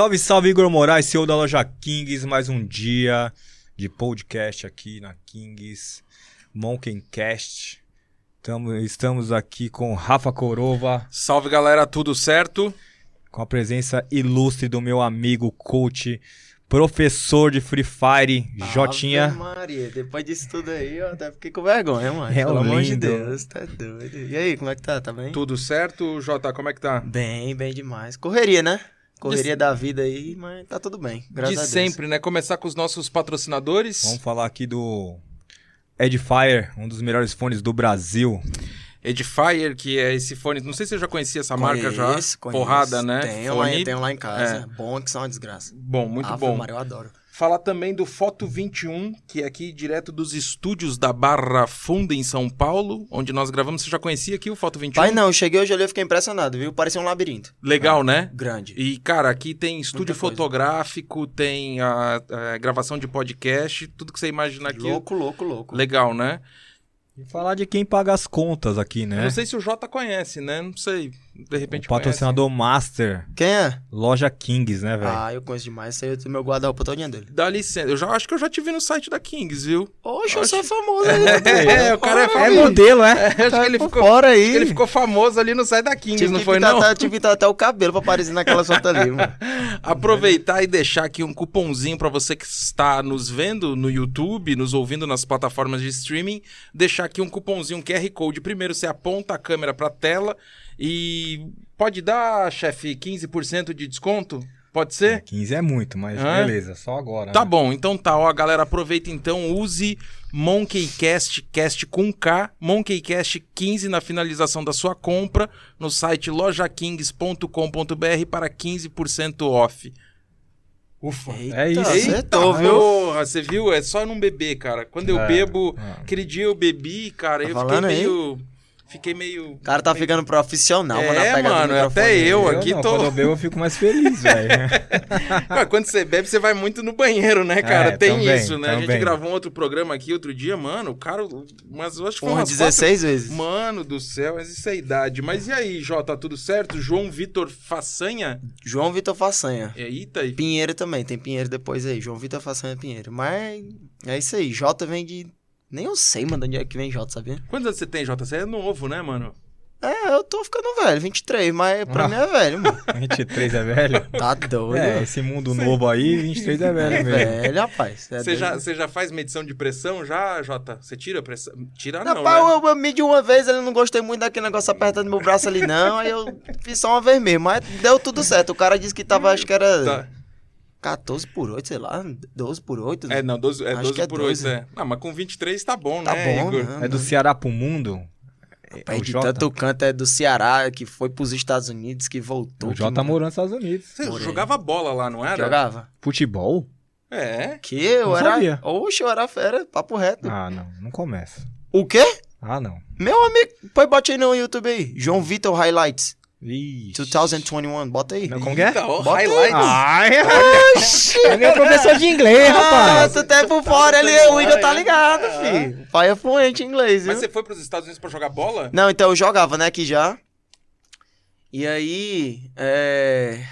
Salve, salve, Igor Moraes, CEO da loja Kings. Mais um dia de podcast aqui na Kings Monkencast. Tamo, estamos aqui com Rafa Corova, Salve galera, tudo certo? com a presença ilustre do meu amigo coach, professor de Free Fire, Ave Jotinha. Maria, depois disso tudo aí, eu até fiquei com vergonha, mano. É Pelo amor de lindo. Deus, tá doido. E aí, como é que tá? Tá bem? Tudo certo, Jota, como é que tá? Bem, bem demais. Correria, né? Correria da vida aí, mas tá tudo bem. Graças De a Deus. sempre, né? Começar com os nossos patrocinadores. Vamos falar aqui do Edifier, um dos melhores fones do Brasil. Edifier, que é esse fone, não sei se você já conhecia essa marca já. Conheço, conheço. Porrada, né? Tenho lá, Fone. tenho lá em casa. Bom que são uma desgraça. Bom, muito Ave bom. Maria, eu adoro. Falar também do Foto 21, que é aqui direto dos estúdios da Barra Funda em São Paulo, onde nós gravamos. Você já conhecia aqui o Foto 21? Pai, não, eu cheguei hoje ali e fiquei impressionado, viu? Parecia um labirinto. Legal, né? Grande. E, cara, aqui tem estúdio Muita coisa. fotográfico, tem a, a gravação de podcast, tudo que você imagina aqui. Louco, louco, louco. Legal, né? E falar de quem paga as contas aqui, Eu né? Não sei se o Jota conhece, né? Não sei. De repente O patrocinador Master, Quem é? loja Kings, né, velho? Ah, eu conheço demais. Esse aí é o meu guarda-roupa todinha dele. conhece. Dá licença. Eu já acho que eu já te vi no site da Kings, viu? Oxe, eu sou famoso aí. né? É, o cara é É modelo, é? acho que ele ficou, fora aí. acho que ele ficou famoso ali no site da Kings, Tive não foi pintar não? até- tive até o cabelo pra aparecer naquela foto ali, mano. Aproveitar e deixar aqui um cupomzinho pra você que está nos vendo no YouTube, nos ouvindo nas plataformas de streaming, deixar aqui um cupomzinho, um QR Code. Primeiro você aponta a câmera pra tela e pode dar, chefe, 15% de desconto? Pode ser? 15 é muito, mas Hã? beleza, só agora. Tá né? bom, então tá, ó, galera, aproveita então, use Monkeycast, cast com K, Monkeycast 15 na finalização da sua compra no site lojakings.com.br para 15% off. Ufa. É isso. Eita, Acertou, viu? Porra, você viu? É só não beber, cara. Quando eu É, bebo, é. aquele dia eu bebi, cara, Tá eu fiquei falando aí? Fiquei meio... O cara tá ficando profissional, É, mano, até eu Eu aqui não, tô... Quando eu bebo, eu fico mais feliz, velho. Quando você bebe, você vai muito no banheiro, né, cara? É, Tem também, isso, né? A gente também. gravou um outro programa aqui outro dia, mano, o cara. Mas eu acho que foi Porra, umas 16 vezes. quatro- Mano do céu, mas isso é idade. Mas e aí, Jota, tudo certo? João Vitor Façanha? João Vitor Façanha. Eita, e- Pinheiro também, tem Pinheiro depois aí. João Vitor Façanha Pinheiro. Mas é isso aí. Jota vem de. Nem eu sei, mano, de onde é que vem Jota, sabia? quantos anos você tem, Jota? Você é novo, né, mano? É, eu tô ficando velho, 23, mas pra Ah. mim é velho, mano. 23 é velho? Tá doido. É, esse mundo novo aí, 23 é velho É mesmo. velho, rapaz. É Você doido. já, você já faz medição de pressão já, Jota? Você tira a pressão? Tira Não, não, pá, né? eu, eu medi uma vez, ele não gostei muito daquele negócio apertando meu braço ali, não. Aí eu fiz só uma vez mesmo, mas deu tudo certo. O cara disse que tava, acho que era Tá. 14 por 8, sei lá, 12 por 8. É, não, 12, é Acho 12 que é por 12. 8, é. Não, mas com 23 tá bom, Tá né, bom, Igor? né? É do Ceará pro mundo? Pai, o de Jota? tanto canto é do Ceará, que foi pros Estados Unidos, que voltou. O Jota tá que morando nos Estados Unidos. Você Morei. jogava bola lá, não era? Jogava. Futebol? É. Que eu Não era. sabia. Oxe, eu era fera, papo reto. Ah, não, não começa. O quê? Ah, não. Meu amigo, põe bote aí no YouTube aí. João Vitor Highlights Ixi. 2021, bota aí. Não, como que é? Ó, Bota aí. highlights. Ai, Oxi! é meu professor de inglês, Ah, rapaz. tu tá por fora ali, o Igor tá ligado, filho. O pai é fluente em inglês, viu? Mas você foi pros Estados Unidos pra jogar bola? Não, então eu jogava, né, aqui já. E aí, é...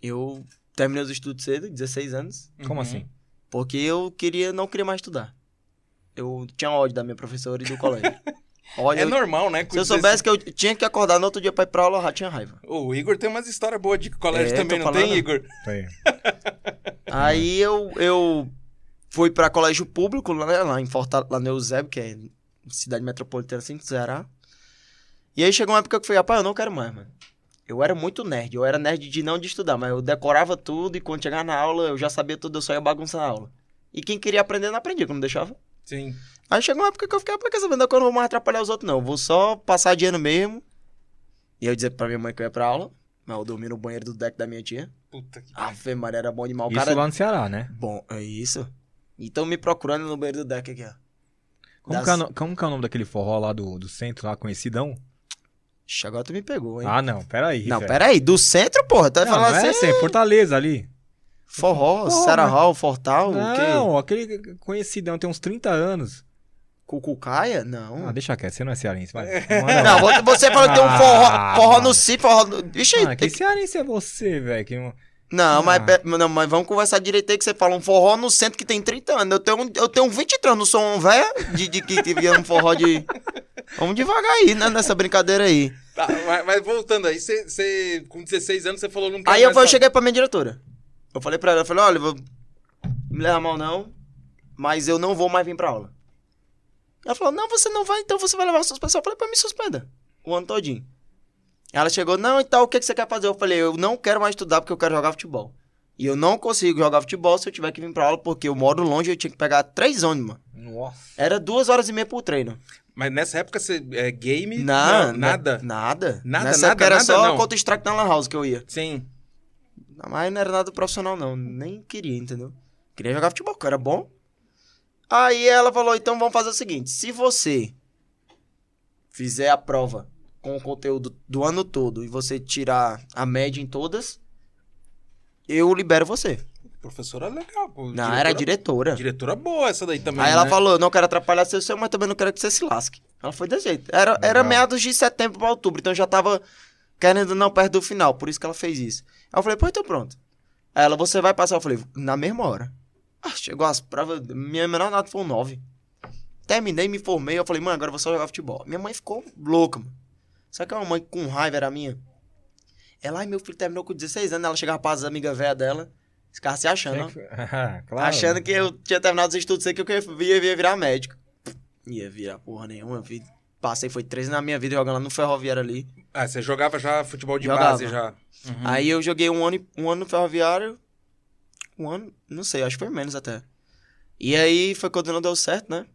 Eu terminei os estudos cedo, 16 anos, Como Uhum. assim? porque eu queria, não queria mais estudar. Eu tinha ódio da minha professora e do colégio. Ódio. É eu- normal, né? Se eu soubesse que eu tinha que acordar no outro dia pra ir pra aula, eu já tinha raiva. O Igor tem umas histórias boas de colégio É, também, não falando. tem, Igor? Tem. Aí eu, eu fui pra colégio público, lá, né, lá em Fortaleza, lá no Eusébio, que é cidade metropolitana assim, do Ceará. E aí chegou uma época que eu falei, rapaz, eu não quero mais, mano. Eu era muito nerd, eu era nerd de não de estudar, mas eu decorava tudo e quando chegava na aula eu já sabia tudo, eu só ia bagunçar a aula. E quem queria aprender não aprendia, que não deixava. Sim. Aí chegou uma época que eu fiquei, quer saber, que eu não vou mais atrapalhar os outros não, eu vou só passar ano mesmo. E eu dizia pra minha mãe que eu ia pra aula, mas eu dormi no banheiro do deck da minha tia. Puta que. Ave Maria, era bom demais. O Isso cara... lá no Ceará, né? Bom, é isso. Então me procurando no banheiro do deck aqui, ó. Como, Das- que é, o no- como que é o nome daquele forró lá do, do centro, lá conhecidão? Ixi, agora tu me pegou, hein? Ah, não, peraí. não, velho. pera aí. Do centro, porra. Tu vai Não, falar não é assim? assim, Fortaleza ali. Forró, Porra. Sarah Hall, Fortal, o quê? Não, aquele conhecidão, tem uns 30 anos. Cucucaia? Não. Ah, deixa quieto, você não é cearense, vai. Não, vo- você falou que tem um forró, Ah, forró no si, forró no... Ixi, Ah, que que... cearense é você, velho? Que... não- mas, Ah. pe- não, mas vamos conversar direito aí que você fala um forró no centro que tem 30 anos. Eu tenho, eu tenho 23 anos, não sou um velho de, de que via um forró de. Vamos devagar aí, né? Nessa brincadeira aí. Tá, mas, mas voltando aí, você, você, com 16 anos, você falou não Aí eu, mais fui- eu cheguei pra minha diretora. Eu falei pra ela, eu falei, olha, vou me leva mal não, mas eu não vou mais vir pra aula. Ela falou, não, você não vai, então você vai levar a suspensão. Eu falei, pra me suspenda. O ano todinho. Ela chegou, não, então o que, que você quer fazer? Eu falei, eu não quero mais estudar porque eu quero jogar futebol. E eu não consigo jogar futebol se eu tiver que vir pra aula, porque eu moro longe e eu tinha que pegar três ônibus, mano. Nossa. Era duas horas e meia por treino. Mas nessa época, você, é, game, Não, não, nada. Nada. Nada, Nessa nada, época era nada, só não. contra strike na Lan House que eu ia. Sim. Mas não era nada profissional, não. Nem queria, entendeu? Queria jogar futebol, que era bom. Aí ela falou: então vamos fazer o seguinte: se você fizer a prova com o conteúdo do ano todo e você tirar a média em todas, eu libero você. Professora legal, pô. Não, era diretora. Diretora boa essa daí também, Aí ela né? falou: não quero atrapalhar seu seu, mas também não quero que você se lasque. Ela foi desse jeito. Era, era meados de setembro pra outubro, então já tava querendo não perto do final, por isso que ela fez isso. Aí eu falei: pô, então pronto. Aí ela: você vai passar? Eu falei: na mesma hora. Ah, chegou as provas, minha menor nota foi um 9. Terminei, me formei, eu falei: mãe, agora eu vou só jogar futebol. Minha mãe ficou louca, mano. Sabe que uma mãe com raiva era minha? Ela, ai, meu filho terminou com 16 anos, ela chegava para as amigas velhas dela, ficava se achando, ó. Ah, claro. Achando que eu tinha terminado os estudos, sei que eu ia, ia virar médico. Ia virar porra nenhuma. vi- Passei, foi três na minha vida jogando lá no ferroviário ali. Ah, você jogava já futebol de Jogava. base já. Uhum. Aí eu joguei um ano, um ano no ferroviário. Um ano, não sei, acho que foi menos até. E aí foi quando não deu certo, né?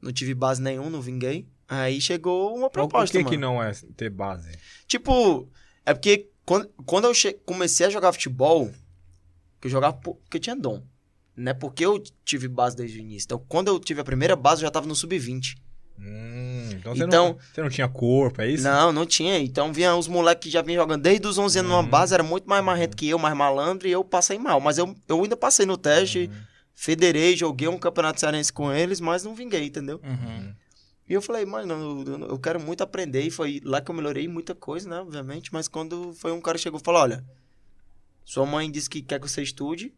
Não tive base nenhum, não vinguei. Aí chegou uma Mas proposta, Por que, mano. que não é ter base? Tipo, é porque quando, quando eu che- comecei a jogar futebol, que eu jogava po- porque eu tinha dom. Não é porque eu tive base desde o início. Então, quando eu tive a primeira base, eu já tava no sub-20. Hum, então, você, Então- não, você não tinha corpo, é isso? Não, não tinha. Então, vinha os moleques que já vinham jogando desde os 11 anos numa Uhum. base, era muito mais marrento que eu, mais malandro, e eu passei mal. Mas eu, eu ainda passei no teste, Uhum. federei, joguei um campeonato cearense com eles, mas não vinguei, entendeu? Uhum. E eu falei, mano, eu, eu- quero muito aprender. E foi lá que eu melhorei muita coisa, né? Obviamente. Mas quando foi um cara chegou e falou: Olha, sua mãe disse que quer que você estude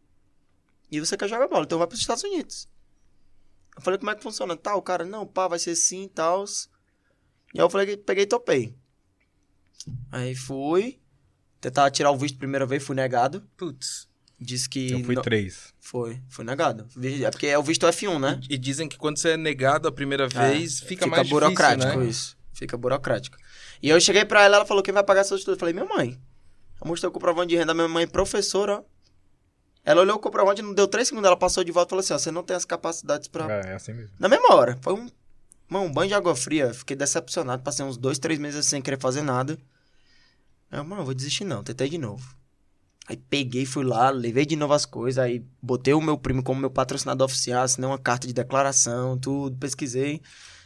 e você quer jogar bola, então vai para os Estados Unidos. Eu falei, como é que funciona? Tá, o cara, não, pá, vai ser assim e tal. E aí eu falei, peguei e topei. Aí fui. Tentar tirar o visto a primeira vez, fui negado. Putz. Disse que. Eu fui não- três. Foi, fui negado. É porque é o visto F1, né? E dizem que quando você é negado a primeira É, vez, fica, mais burocrático difícil, né? isso. Fica burocrático. E eu cheguei pra ela, ela falou, quem vai pagar seus estudos? Eu falei, minha mãe. Eu mostrei o comprovante de renda da minha mãe, professora, ó. Ela olhou o comprovante, não deu três segundos, ela passou de volta e falou assim, ó, você não tem as capacidades pra... É, é assim mesmo. Na mesma hora. Foi um, mano, um banho de água fria. Fiquei decepcionado, passei uns dois, três meses sem querer fazer nada. Aí, eu, mano, vou desistir não, tentei de novo. Aí peguei, fui lá, levei de novo as coisas, aí botei o meu primo como meu patrocinador oficial, assinei uma carta de declaração, tudo, pesquisei.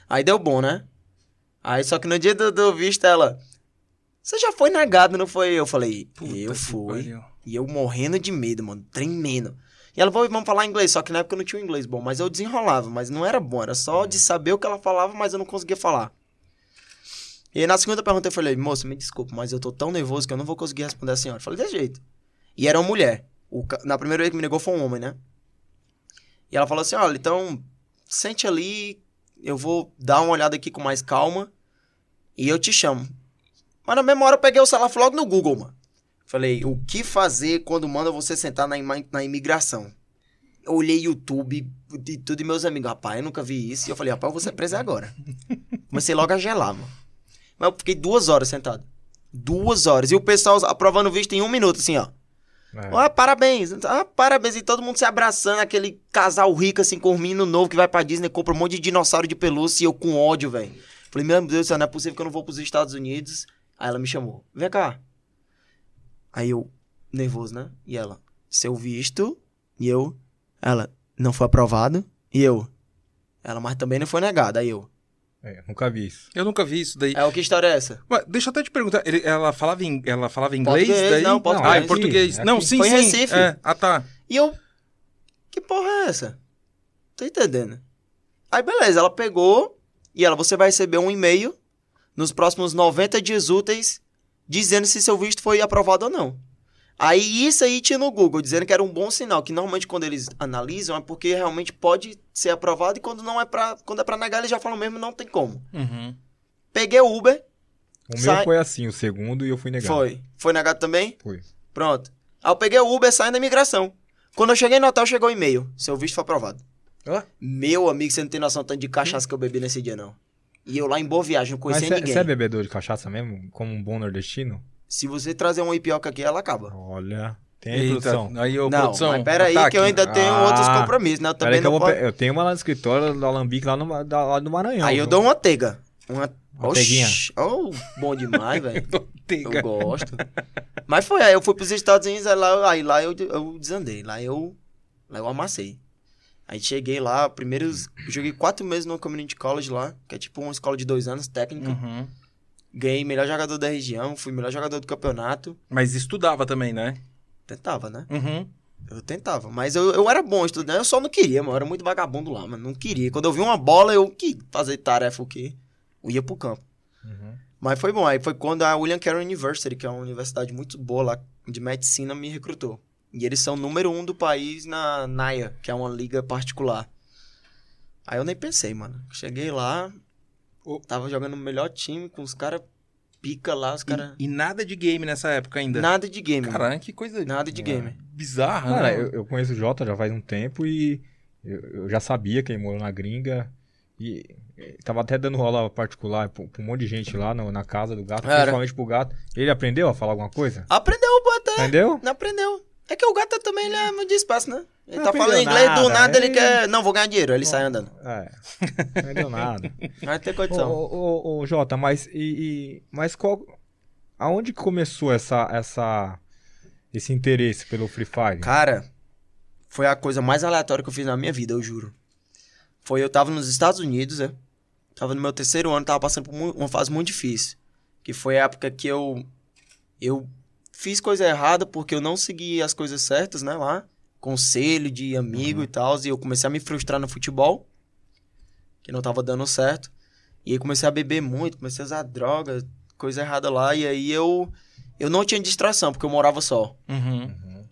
Aí deu bom, né? Aí só que no dia do, do visto ela. Você já foi negado, não foi? Eu falei, Puta eu fui. pariu. E eu morrendo de medo, mano, tremendo. E ela falou, vamos falar inglês, só que na época eu não tinha um inglês bom, mas eu desenrolava, mas não era bom, era só de saber o que ela falava, mas eu não conseguia falar. E aí na segunda pergunta eu falei, moça, me desculpa, mas eu tô tão nervoso que eu não vou conseguir responder a senhora. Eu falei, desse jeito. E era uma mulher. O na primeira vez que me negou foi um homem, né? E ela falou assim, olha, então, sente ali, eu vou dar uma olhada aqui com mais calma e eu te chamo. Mas na mesma hora eu peguei o celular logo no Google, mano. Falei, o que fazer quando manda você sentar na, na imigração? Eu olhei YouTube e tudo e meus amigos, rapaz, eu nunca vi isso. E eu falei, rapaz, eu vou ser preso agora. Comecei logo a gelar, mano. Mas eu fiquei duas horas sentado. Duas horas. E o pessoal aprovando o visto em um minuto, assim, ó. É. Ah, parabéns. Ah, parabéns. E todo mundo se abraçando, aquele casal rico, assim, com um menino novo que vai pra Disney, compra um monte de dinossauro de pelúcia e eu com ódio, velho. Falei, meu Deus do céu, não é possível que eu não vou pros Estados Unidos. Aí ela me chamou, vem cá. Aí eu, nervoso, né? E ela, seu visto. E eu, ela, não foi aprovado. E eu, ela, mas também não foi negado. Aí eu, É, nunca vi isso. Eu nunca vi isso daí. é, o que história é essa? Ué, deixa eu até te perguntar, ele- ela, falava em, ela falava inglês Português, daí? não, português. Ah, em português. Não, sim, Foi em sim. Recife. É. Ah, tá. E eu, que porra é essa? Tô entendendo. Aí beleza, ela pegou e ela, você vai receber um e-mail nos próximos 90 dias úteis dizendo se seu visto foi aprovado ou não. Aí isso aí tinha no Google, dizendo que era um bom sinal, que normalmente quando eles analisam é porque realmente pode ser aprovado e quando não é pra, quando é pra negar eles já falam mesmo, não tem como. Uhum. Peguei o Uber, O Sai- meu foi assim, o segundo, e eu fui negado. foi. Foi negado também? Foi. Pronto. Aí eu peguei o Uber saindo da imigração. Quando eu cheguei no hotel, chegou o e-mail. Seu visto foi aprovado. Hã? Meu amigo, você não tem noção do tanto de cachaça que eu bebi nesse dia, não. E eu lá em Boa Viagem, não Mas conhecia você ninguém. você é bebedor de cachaça mesmo? Como um bom nordestino? Se você trazer uma ipioca aqui, ela acaba. Olha. Tem aí, Eita, produção. aí, ô, não, produção. mas pera aí tá que eu ainda tenho Ah, outros compromissos, né? Eu Peraí também eu, não vou posso... pe- eu tenho uma lá no escritório do Alambique lá no, da- lá do Maranhão. Aí eu viu? dou uma teiga. Uma... Oxi, oh, bom demais, velho. Eu gosto. Mas foi, aí eu fui pros Estados Unidos, aí lá, aí lá eu, eu desandei. Lá eu, lá eu amassei. Aí cheguei lá, primeiros. Eu joguei quatro meses no Community College lá, que é tipo uma escola de dois anos, técnica. Uhum. Ganhei melhor jogador da região, fui melhor jogador do campeonato. Mas estudava também, né? Tentava, né? Uhum. Eu tentava. Mas eu, eu era bom estudando, eu só não queria, mano. Eu era muito vagabundo lá, mano. Não queria. Quando eu vi uma bola, eu que fazer tarefa o quê? Eu ia pro campo. Uhum. Mas foi bom. Aí foi quando a William Carey University, que é uma universidade muito boa lá de medicina, me recrutou. E eles são número um do país na NAIA, que é uma liga particular. Aí eu nem pensei, mano. Cheguei lá, tava jogando o melhor time com os caras pica lá, os caras. E, e nada de game nessa época ainda. Nada de game. mano. Caralho, que coisa Nada de game. bizarra, Cara, né? eu, eu conheço o Jota já faz um tempo e eu, eu já sabia que ele morou na gringa. E tava até dando rola particular pra, um monte de gente lá no- na casa do gato, Era. principalmente pro gato. Ele aprendeu a falar alguma coisa? Aprendeu, até. Aprendeu? Não aprendeu. É que o gato também ele é muito disperso, né? Ele Não tá aprendeu falando inglês, do nada, nada ele ele- quer. Não, vou ganhar dinheiro. Ele sai andando. É. Não aprendeu nada. Não tem Ô, condição. ô, ô, ô, Jota, mas e, e- mas qual aonde que começou essa essa esse interesse pelo Free Fire? Cara, foi a coisa mais aleatória que eu fiz na minha vida, eu juro. Foi, eu tava nos Estados Unidos, né? Tava no meu terceiro ano, tava passando por uma fase muito difícil. Que foi a época que eu. Eu fiz coisa errada porque eu não segui as coisas certas, né? Lá. Conselho de amigo e tal. E eu comecei a me frustrar no futebol. Que não tava dando certo. E aí comecei a beber muito, comecei a usar droga, coisa errada lá. E aí eu. Eu não tinha distração, porque eu morava só. Uhum.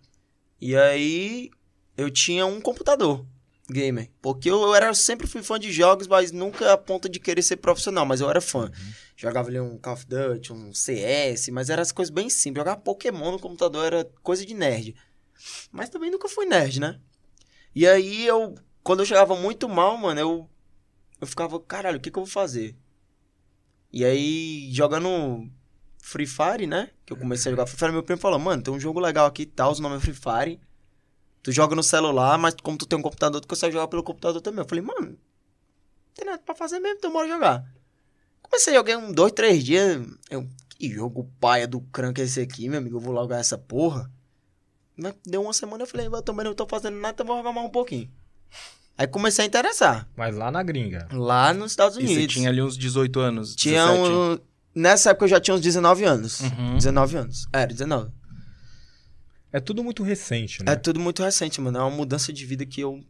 E aí eu tinha um computador gamer. Porque eu, eu era, sempre fui fã de jogos, mas nunca a ponto de querer ser profissional, mas eu era fã. Jogava ali um Call of Duty, um CS, mas eram as coisas bem simples. Jogar Pokémon no computador era coisa de nerd. Mas também nunca fui nerd, né? E aí eu, quando eu chegava muito mal, mano, eu, eu ficava, caralho, o que, que eu vou fazer? E aí, jogando Free Fire, né? Que eu comecei a jogar Free Fire, meu primo falou, mano, tem um jogo legal aqui e tal, o nome é Free Fire. Tu joga no celular, mas como tu tem um computador, tu consegue jogar pelo computador também. Eu falei, mano, não tem nada pra fazer mesmo, então bora jogar. Comecei a jogar um, dois, três dias. Eu, que jogo paia do crank é esse aqui, meu amigo? Eu vou logar essa porra. Mas deu uma semana, eu falei, eu também não tô fazendo nada, então vou jogar mais um pouquinho. Aí comecei a interessar. Mas lá na gringa. Lá nos Estados E Unidos. você tinha ali uns 18 anos, Tinha 17. um... Nessa época eu já tinha uns 19 anos. Uhum. 19 anos. Era, 19. É tudo muito recente, né? É tudo muito recente, mano. É uma mudança de vida que eu.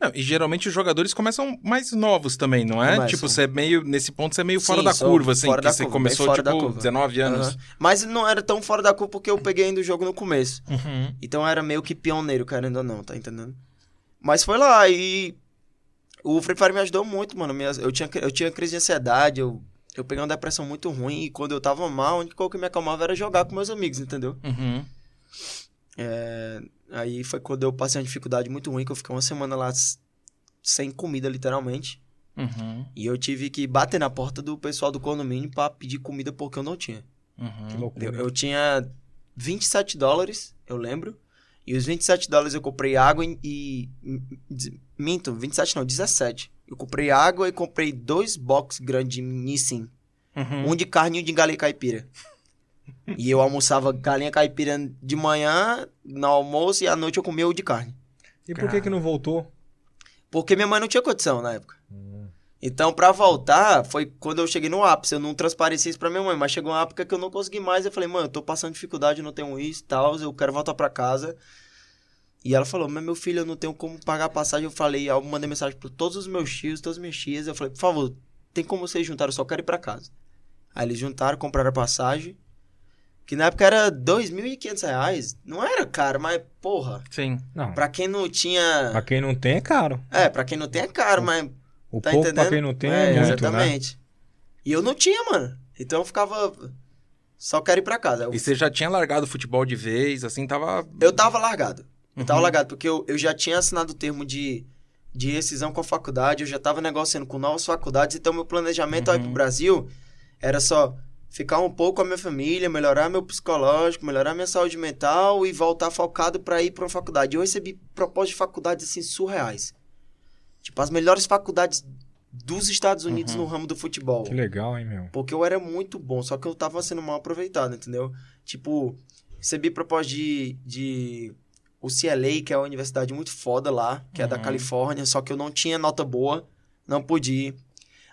Não, e geralmente os jogadores começam mais novos também, não é? Começam. Tipo, você é meio. Nesse ponto, você é meio fora Sim, da sou curva, assim. fora que da você curva, começou, fora da tipo, curva. 19 anos. Aham. Mas não era tão fora da curva porque eu peguei ainda o jogo no começo. Uhum. Então era meio que pioneiro, querendo ou não, tá entendendo? Mas foi lá e. O Free Fire me ajudou muito, mano. Eu tinha, eu tinha crise de ansiedade, eu, eu peguei uma depressão muito ruim e quando eu tava mal, a única coisa que me acalmava era jogar com meus amigos, entendeu? Uhum. É, aí foi quando eu passei uma dificuldade muito ruim, que eu fiquei uma semana lá sem comida, literalmente. Uhum. E eu tive que bater na porta do pessoal do condomínio pra pedir comida porque eu não tinha. Que Uhum. loucura. Eu, eu tinha 27 dólares, eu lembro. E os 27 dólares eu comprei água e, e- e- Minto, 27 não, 17. Eu comprei água e comprei dois box grandes de Nissin. Uhum. Um de carne e um de galinha caipira. E eu almoçava galinha caipira de manhã, no almoço, e à noite eu comia o de carne. E por que que não voltou? Porque minha mãe não tinha condição na época. Então, pra voltar, foi quando eu cheguei no ápice. Eu não transpareci isso pra minha mãe, mas chegou uma época que eu não consegui mais. Eu falei, mãe, eu tô passando dificuldade, eu não tenho isso e tal, eu quero voltar pra casa. E ela falou, mas meu filho, eu não tenho como pagar a passagem. Eu falei, eu mandei mensagem pra todos os meus tios, todas as minhas tias. Eu falei, por favor, tem como vocês juntarem, eu só quero ir pra casa. Aí eles juntaram, compraram a passagem. Que na época era 2.500 reais. Não era caro, mas, porra, Sim. Não, pra quem não tinha. pra quem não tem é caro. É, pra quem não tem é caro, mas. O Tá pouco entendendo? pra quem não tem é, é, muito, né? Exatamente. E eu não tinha, mano. Então eu ficava. Só quero ir pra casa. Eu, E você já tinha largado o futebol de vez, assim, tava. eu tava largado. Eu tava Uhum. largado, porque eu, eu já tinha assinado o termo de, de rescisão com a faculdade, eu já tava negociando com novas faculdades, então meu planejamento aí Uhum. pro Brasil era só ficar um pouco com a minha família, melhorar meu psicológico, melhorar minha saúde mental e voltar focado pra ir pra uma faculdade. Eu recebi propostas de faculdades assim surreais. Tipo, as melhores faculdades dos Estados Unidos Uhum. no ramo do futebol. Que legal, hein, meu? Porque eu era muito bom, só que eu tava sendo mal aproveitado, entendeu? Tipo, recebi proposta de, de o CLA, que é uma universidade muito foda lá, que é da Uhum. Califórnia, só que eu não tinha nota boa, não pude ir.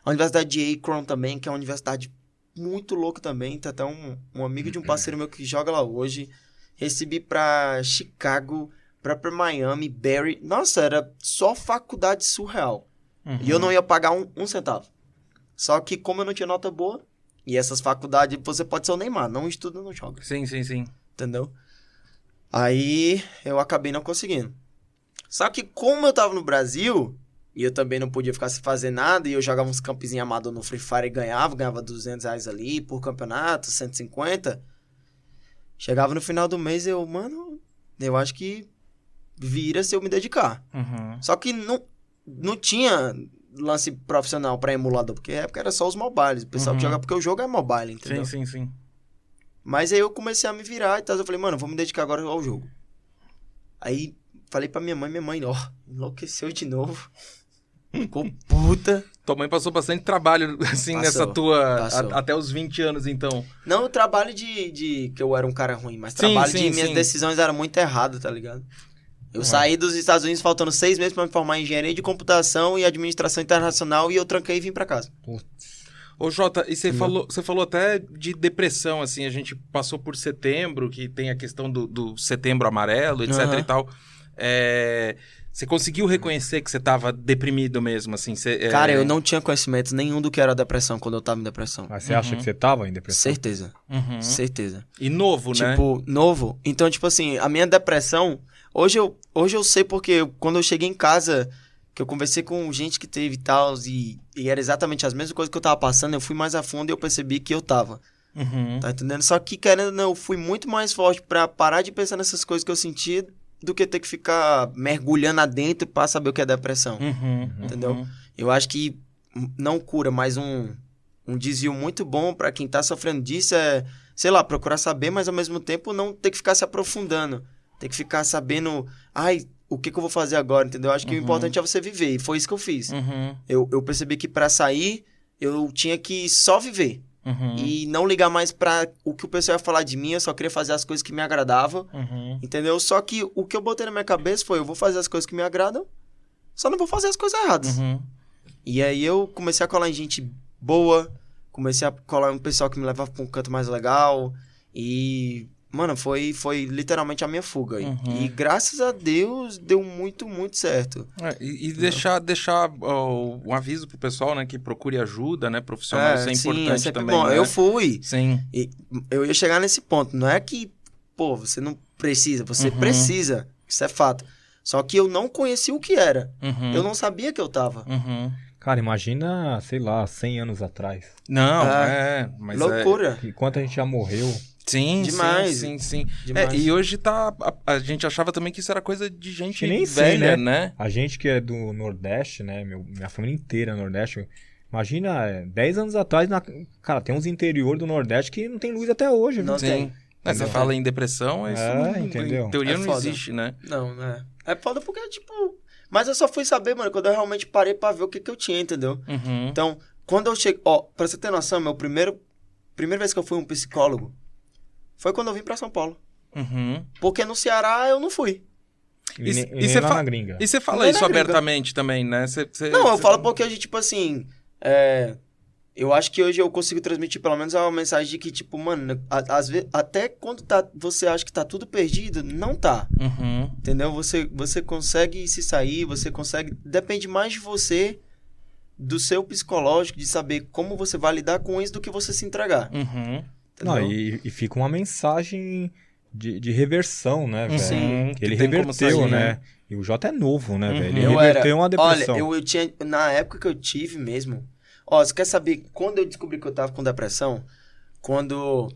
A Universidade de Akron também, que é uma universidade muito louca também, tá até um, um amigo de um parceiro meu que joga lá hoje. Recebi pra Chicago, pra, pra Miami, Barry. Nossa, era só faculdade surreal. Uhum. E eu não ia pagar um, um centavo. Só que como eu não tinha nota boa, e essas faculdades, você pode ser o Neymar, não estuda, não joga, Sim, sim, sim. entendeu? Aí eu acabei não conseguindo. Só que como eu tava no Brasil, e eu também não podia ficar sem fazer nada, e eu jogava uns campezinhos amador no Free Fire e ganhava, ganhava 200 reais ali por campeonato, 150. Chegava no final do mês eu, mano, eu acho que vira se eu me dedicar. Uhum. Só que não, não tinha lance profissional pra emulador, porque na época era só os mobiles. O pessoal que Uhum. joga porque o jogo é mobile, entendeu? Sim, sim, sim. Mas aí eu comecei a me virar e tal. Eu falei, mano, vou me dedicar agora ao jogo. Aí falei pra minha mãe, minha mãe, ó, enlouqueceu de novo. Ficou puta. Tua mãe passou bastante trabalho, assim, Passou, nessa tua. a- até os 20 anos, então. Não o trabalho de, de que eu era um cara ruim, mas Sim, trabalho sim, de minhas sim. decisões eram muito erradas, tá ligado? Eu Ué. saí dos Estados Unidos faltando seis meses pra me formar em engenharia de computação e administração internacional e eu tranquei e vim pra casa. Ô, Jota, e você Entendeu? falou, você falou até de depressão, assim, a gente passou por setembro, que tem a questão do, do setembro amarelo, etc Aham. e tal. É, Você conseguiu reconhecer que você tava deprimido mesmo, assim? Você, é, Cara, eu não tinha conhecimento nenhum do que era depressão quando eu tava em depressão. Mas você acha Uhum. que você tava em depressão? Certeza, Uhum. certeza. E novo, né? Tipo, novo. Então, tipo assim, a minha depressão. Hoje eu, hoje eu sei porque eu- quando eu cheguei em casa, que eu conversei com gente que teve e tal, e, era exatamente as mesmas coisas que eu tava passando, eu fui mais a fundo e eu percebi que eu tava. Uhum. Tá entendendo? Só que, querendo eu fui muito mais forte pra parar de pensar nessas coisas que eu sentia do que ter que ficar mergulhando adentro pra saber o que é depressão. Uhum. Entendeu? Uhum. Eu acho que não cura, mas um, um desvio muito bom pra quem tá sofrendo disso é, sei lá, procurar saber, mas ao mesmo tempo não ter que ficar se aprofundando. Ter que ficar sabendo, ai, o que, que eu vou fazer agora, entendeu? Eu acho que Uhum. o importante é você viver, e foi isso que eu fiz. Uhum. Eu, eu percebi que pra sair, eu tinha que só viver. Uhum. E não ligar mais pra o que o pessoal ia falar de mim, eu só queria fazer as coisas que me agradavam, Uhum. entendeu? Só que o que eu botei na minha cabeça foi, eu vou fazer as coisas que me agradam, só não vou fazer as coisas erradas. Uhum. E aí eu comecei a colar em gente boa, comecei a colar em um pessoal que me levava pra um canto mais legal. E, mano, foi, foi literalmente a minha fuga. E- Uhum. E graças a Deus deu muito, muito certo. É, e e deixar, deixar ó, um aviso pro pessoal, né, que procure ajuda, né, profissional, isso é sim, importante é sempre também, bom. né? Eu fui. Sim. E eu ia chegar nesse ponto. Não é que, pô, você não precisa, você Uhum. precisa. Isso é fato. Só que eu não conhecia o que era. Uhum. Eu não sabia que eu tava. Uhum. Cara, imagina, sei lá, 100 anos atrás. Não, Ah, é, mas é... Loucura. E quanto a gente já morreu. Sim, Demais. sim, sim, sim. Demais. É, e hoje tá... A, a gente achava também que isso era coisa de gente Que nem sei, velha, né? né? A gente que é do Nordeste, né? meu- minha família inteira é Nordeste. Imagina, é, 10 anos atrás, na- cara, tem uns interior do Nordeste que não tem luz até hoje. Não tem. É, você fala em depressão, isso É, não, entendeu? em teoria É não existe, né? Não, né? É foda porque, tipo. Mas eu só fui saber, mano, quando eu realmente parei pra ver o que, que eu tinha, entendeu? Uhum. Então, quando eu cheguei. Ó, pra você ter noção, meu primeiro. Primeira vez que eu fui um psicólogo foi quando eu vim pra São Paulo. Uhum. Porque no Ceará eu não fui. E, E- e e você lá fa- na gringa. E você fala Também isso abertamente também, né? Você, você- Não, eu você- falo porque hoje, tipo assim. É. Eu acho que hoje eu consigo transmitir pelo menos uma mensagem de que, tipo, mano, às vezes, até quando tá, você acha que tá tudo perdido, não tá. Uhum. Entendeu? Você, você consegue se sair, você consegue. Depende mais de você, do seu psicológico, de saber como você vai lidar com isso do que você se entregar. Uhum. Não, e, e fica uma mensagem de, de reversão, né, velho? Sim. Que ele reverteu, sair, né? E o Jota é novo, né, Uhum. velho? Ele Eu reverteu era- uma depressão. Olha, eu, eu tinha. Na época que eu tive mesmo. Ó, você quer saber quando eu descobri que eu tava com depressão? Quando.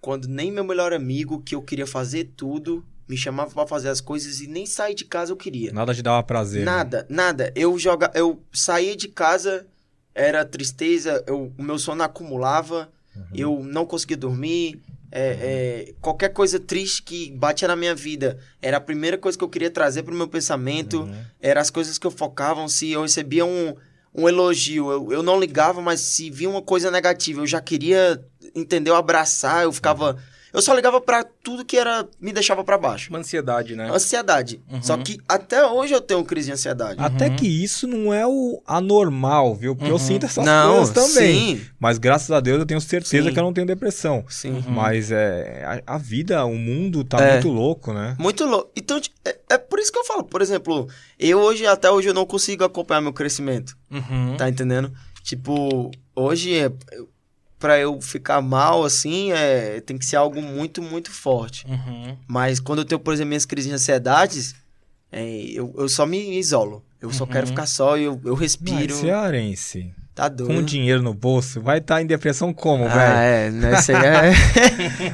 Quando nem meu melhor amigo, que eu queria fazer tudo, me chamava pra fazer as coisas e nem sair de casa eu queria. Nada de dar prazer. né? Nada, nada. Eu joga, eu saía de casa, era tristeza, eu, o meu sono acumulava, Uhum. eu não conseguia dormir. é, é, qualquer coisa triste que batia na minha vida era a primeira coisa que eu queria trazer pro meu pensamento. Uhum. Eram as coisas que eu focavam. Se eu recebia um, um elogio, eu, eu não ligava, mas se via uma coisa negativa, eu já queria, entendeu? Abraçar, eu ficava. Eu só ligava pra tudo que era me deixava pra baixo. Uma ansiedade, né? Ansiedade. Uhum. Só que até hoje eu tenho crise de ansiedade. Até Uhum. que isso não é o anormal, viu? Porque eu Uhum. sinto essas não, coisas também. Sim, Mas graças a Deus eu tenho certeza Sim. que eu não tenho depressão. sim. Uhum. Mas é, a, a vida, o mundo tá É. muito louco, né? Muito louco. Então, é, é por isso que eu falo, por exemplo, eu hoje, até hoje, eu não consigo acompanhar meu crescimento. Uhum. Tá entendendo? Tipo, hoje, é, eu- pra eu ficar mal, assim, é, tem que ser algo muito, muito forte. Uhum. Mas quando eu tenho, por exemplo, minhas crises de ansiedades, é, eu, eu só me isolo. Eu só Uhum. quero ficar só, eu, eu Mas respiro. cearense, Tá doido. com dinheiro no bolso, vai estar em depressão como, ah, velho? é, né? Isso aí é.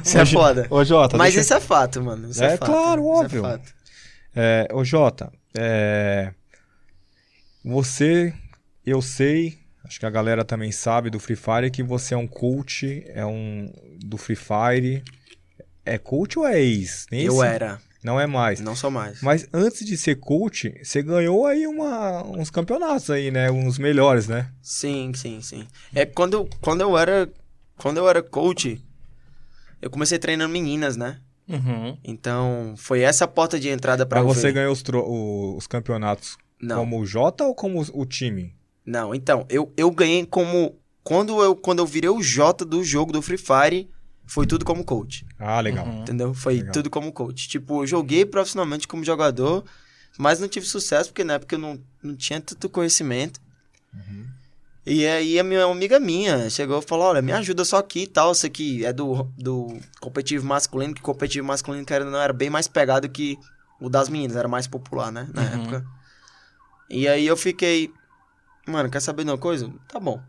isso é foda. Ô, Jota, Mas deixa... isso é fato, mano. Isso é, É fato. claro, Isso é óbvio. fato. É, ô Jota, é, você, eu sei, acho que a galera também sabe do Free Fire que você é um coach, é um do Free Fire. É coach ou é ex? Nem Eu esse- era, Não é mais. não sou mais. Mas antes de ser coach, você ganhou aí uma, uns campeonatos aí, né? Uns melhores, né? Sim, sim, sim. É quando eu, quando eu era quando eu era coach, eu comecei treinando meninas, né? Uhum. Então, foi essa a porta de entrada pra Pra eu você ganhou os, os campeonatos Não. como o Jota ou como o time? Não, então, eu, eu ganhei como quando eu quando eu virei o J do jogo do Free Fire, foi tudo como coach, Ah, legal. Uhum. entendeu? Foi Legal. tudo como coach. Tipo, eu joguei profissionalmente como jogador, mas não tive sucesso porque na época eu não, não tinha tanto conhecimento. Uhum. E aí a minha amiga minha chegou e falou, olha, me ajuda só aqui e tal, você que é do, do competitivo masculino, que competitivo masculino, querendo ou não, era bem mais pegado que o das meninas, era mais popular, né, na Uhum. época. E aí eu fiquei, mano, quer saber de uma coisa? Tá bom.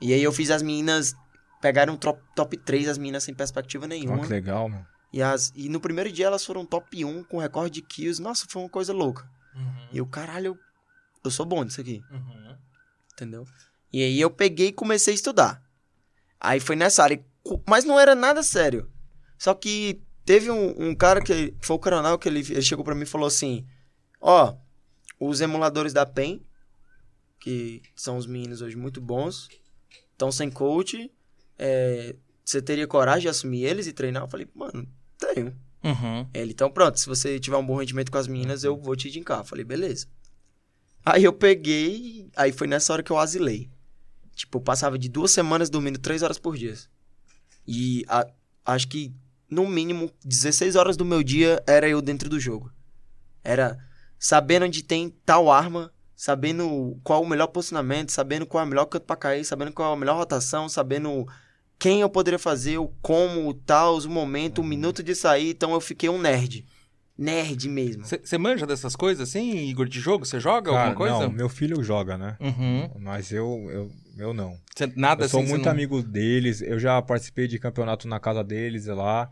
E aí eu fiz as meninas, pegaram top, top 3 as meninas sem perspectiva nenhuma. que legal, meu. E, as, e no primeiro dia elas foram top 1 com recorde de kills, nossa, foi uma coisa louca. Uhum. E eu, caralho, eu, eu sou bom nisso aqui Uhum. entendeu? E aí eu peguei e comecei a estudar. Aí foi nessa área, mas não era nada sério. Só que teve um, um cara que foi o coronel que ele, ele chegou pra mim e falou assim: Ó, os emuladores da PEN, que são os meninos hoje muito bons, estão sem coach. é, você teria coragem de assumir eles e treinar? Eu falei, mano, tenho. Uhum. Ele, então pronto, se você tiver um bom rendimento com as meninas, eu vou te indicar. Eu Falei, beleza. Aí eu peguei, aí foi nessa hora que eu asilei. Tipo, eu passava de duas semanas dormindo três horas por dia. E a- acho que, no mínimo, 16 horas do meu dia era eu dentro do jogo. Era sabendo onde tem tal arma, sabendo qual o melhor posicionamento, sabendo qual é o melhor canto pra cair, sabendo qual é a melhor rotação, sabendo quem eu poderia fazer, o como, o tal, o momento, o minuto de sair. Então eu fiquei um nerd. Nerd mesmo. Você manja dessas coisas assim, Igor, de jogo? Você joga Cara, alguma coisa? não, meu filho joga, né? Uhum. Mas eu, eu, eu não. Cê- nada Eu sou assim, cê muito não- amigo deles, eu já participei de campeonato na casa deles lá,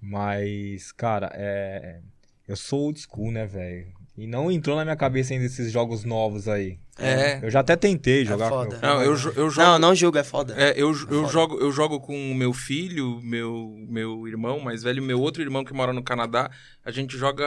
mas, cara, é... eu sou old school, né, velho? E não entrou na minha cabeça ainda esses jogos novos aí. É. Eu já até tentei jogar com foda. meu Não, eu, eu jogo. Não, não julga, é foda. É, eu, eu, foda. jogo, eu jogo com o meu filho, meu, meu irmão mais velho, meu outro irmão que mora no Canadá. A gente joga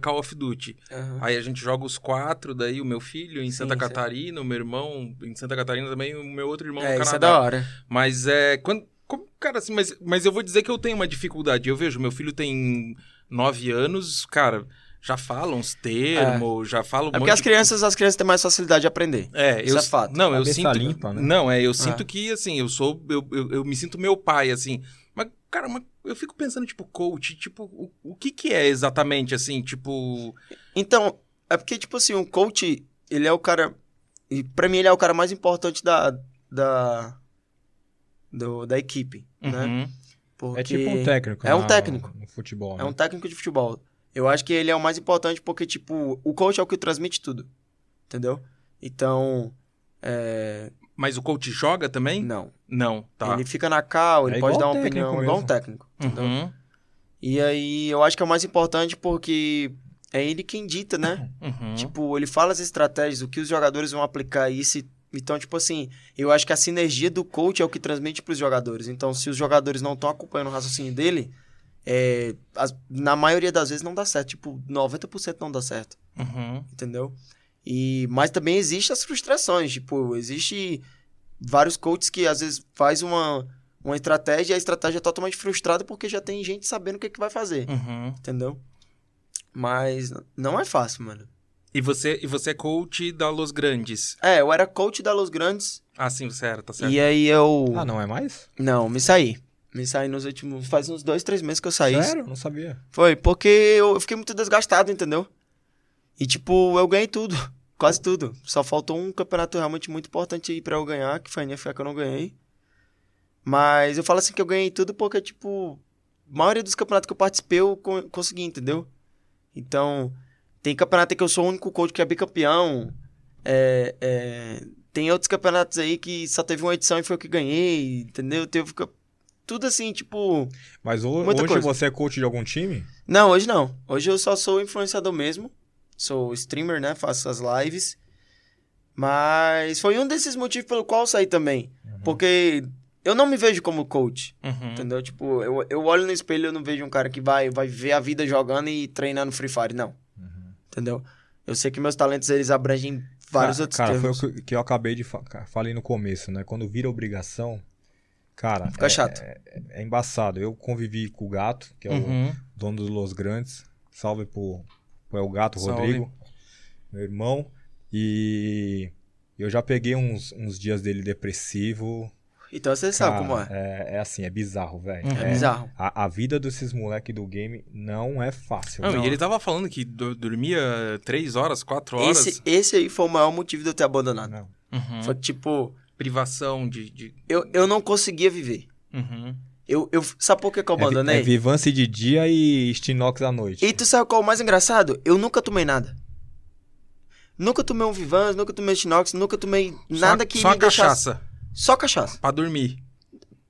Call of Duty. Aham. Aí a gente joga os quatro, daí o meu filho em Sim, Santa sim. Catarina, o meu irmão em Santa Catarina também, o meu outro irmão É, no isso Canadá. é da hora. Mas é. Quando, como- cara, assim, mas, mas eu vou dizer que eu tenho uma dificuldade. Eu vejo, meu filho tem nove anos, cara, já fala uns termos, já fala um É porque monte as de- crianças, as crianças têm mais facilidade de aprender. É, Isso eu, é fato. Não, eu sinto. limpa, né? Não, é, eu Ah. sinto que, assim, eu sou. Eu, eu, eu me sinto meu pai, assim. Mas, cara, mas eu fico pensando, tipo, coach, tipo, o, o que que é exatamente, assim, tipo. Então, é porque, tipo assim, o coach, ele é o cara. E pra mim, ele é o cara mais importante da. da do, da equipe, né? Uhum. Porque É tipo um técnico. É um na- técnico. No futebol, É né? um técnico de futebol. Eu acho que ele é o mais importante porque, tipo, o coach é o que transmite tudo. Entendeu? Então, é... Mas o coach joga também? não. Não, tá. Ele fica na cal, ele É pode dar uma opinião, igual um mesmo. técnico. Entendeu? Uhum. E aí, eu acho que é o mais importante porque é ele quem dita, né? Uhum. Tipo, ele fala as estratégias, o que os jogadores vão aplicar e se... Então, tipo assim, eu acho que a sinergia do coach é o que transmite pros jogadores. Então, se os jogadores não estão acompanhando o raciocínio dele, é, as- na maioria das vezes não dá certo. Tipo, 90% não dá certo. Uhum. entendeu? E mas também existe as frustrações, tipo, existe vários coaches que às vezes faz uma uma estratégia e a estratégia é totalmente frustrada porque já tem gente sabendo o que, que vai fazer, Uhum. entendeu? Mas não é fácil, mano. E você, e você é coach da Los Grandes. É, eu era coach da Los Grandes Ah, sim, você era, tá certo. e aí eu Ah, não é mais? não, me saí. Me saí nos últimos faz uns dois, três meses que eu saí. Sério? Não sabia. Foi porque eu fiquei muito desgastado, entendeu? E tipo, eu ganhei tudo. Quase tudo. Só faltou um campeonato realmente muito importante aí pra eu ganhar, que foi a NFA que eu não ganhei. Mas eu falo assim que eu ganhei tudo porque, tipo, a maioria dos campeonatos que eu participei eu co- consegui, entendeu? Então, tem campeonato que eu sou o único coach que é bicampeão. É, é, tem outros campeonatos aí que só teve uma edição e foi eu que ganhei, entendeu? Teve tudo assim, tipo. Mas ho- hoje coisa. você é coach de algum time? Não, hoje não. Hoje eu só sou influenciador mesmo. Sou streamer, né? Faço as lives. Mas foi um desses motivos pelo qual eu saí também. Porque eu não me vejo como coach, Uhum. entendeu? Tipo, eu, eu olho no espelho e eu não vejo um cara que vai, vai ver a vida jogando e treinando Free Fire, não. Entendeu? Eu sei que meus talentos, eles abrangem vários Ca- outros Cara, termos. foi o que, que eu acabei de falar. Falei no começo, né? Quando vira obrigação, cara. Fica é, chato. É, é embaçado. Eu convivi com o gato, que é o Uhum. dono dos Los Grandes. Salve pro, pro El Gato, Salve. Rodrigo, meu irmão. E eu já peguei uns, uns dias dele depressivo. Então você sabe Cara, como é. é. É assim, é bizarro, velho. Uhum. É bizarro. A, a vida desses moleques do game não é fácil. Não, velho. e ele tava falando que do- dormia três horas, quatro horas. Esse, esse aí foi o maior motivo de eu ter abandonado. Não. Uhum. Foi tipo, Privação de. de... eu, eu não conseguia viver. Uhum. Eu, eu, sabe por que, que eu É, abandonei? é Vivance de dia e Stinox à noite. E tu sabe qual é o mais engraçado? Eu nunca tomei nada. Nunca tomei um Vivans, nunca tomei Xinox, nunca tomei nada só, que Só me a deixasse... cachaça. Só cachaça. Pra dormir.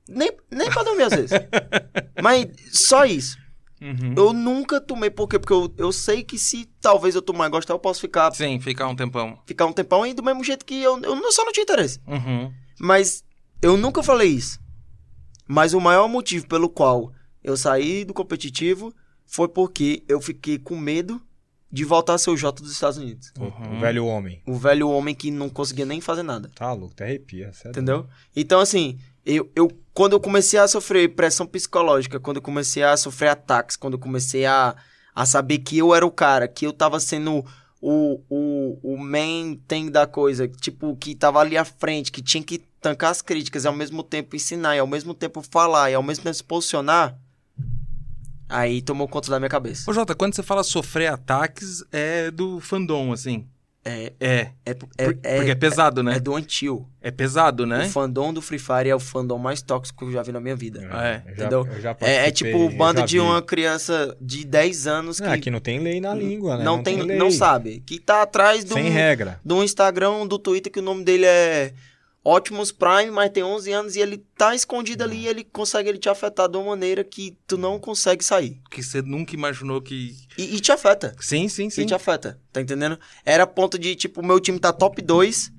Nem, nem pra dormir às vezes. Mas só isso. Uhum. Eu nunca tomei, por quê? Porque eu, eu sei que se talvez eu tomar e gostar, eu posso ficar, Sim, ficar um tempão. ficar um tempão e do mesmo jeito que eu, eu não- só não tinha interesse. Uhum. Mas eu nunca falei isso. Mas o maior motivo pelo qual eu saí do competitivo foi porque eu fiquei com medo de voltar a ser o Jota dos Estados Unidos. O- Uhum. O velho homem. O velho homem que não conseguia nem fazer nada. Tá louco, até arrepia. sério. Entendeu? Então, assim, eu, eu quando eu comecei a sofrer pressão psicológica, quando eu comecei a sofrer ataques, quando eu comecei a, a saber que eu era o cara, que eu tava sendo o, o, o main thing da coisa, tipo, que tava ali à frente, que tinha que tancar as críticas e ao mesmo tempo ensinar, e ao mesmo tempo falar, e ao mesmo tempo se posicionar, aí tomou conta da minha cabeça. Ô, Jota, quando você fala sofrer ataques, é do fandom, assim. É, É. é, é, Por- porque é é, pesado, né? é doentio. É pesado, né? O fandom do Free Fire é o fandom mais tóxico que eu já vi na minha vida. É, eu já- entendeu? eu já É, é tipo já de uma criança de 10 anos que É, que não tem lei na língua, né? não, tem, lei. não sabe. Que tá atrás de Sem um, regra. de um Instagram, do Twitter, que o nome dele é Optimus Prime, mas tem 11 anos e ele tá escondido ali e ele consegue ele te afetar de uma maneira que tu não consegue sair. Que você nunca imaginou que. E, e te afeta. Sim, sim, sim. E te afeta. Tá entendendo? Era ponto de, tipo, o meu time tá top 2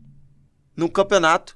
no campeonato.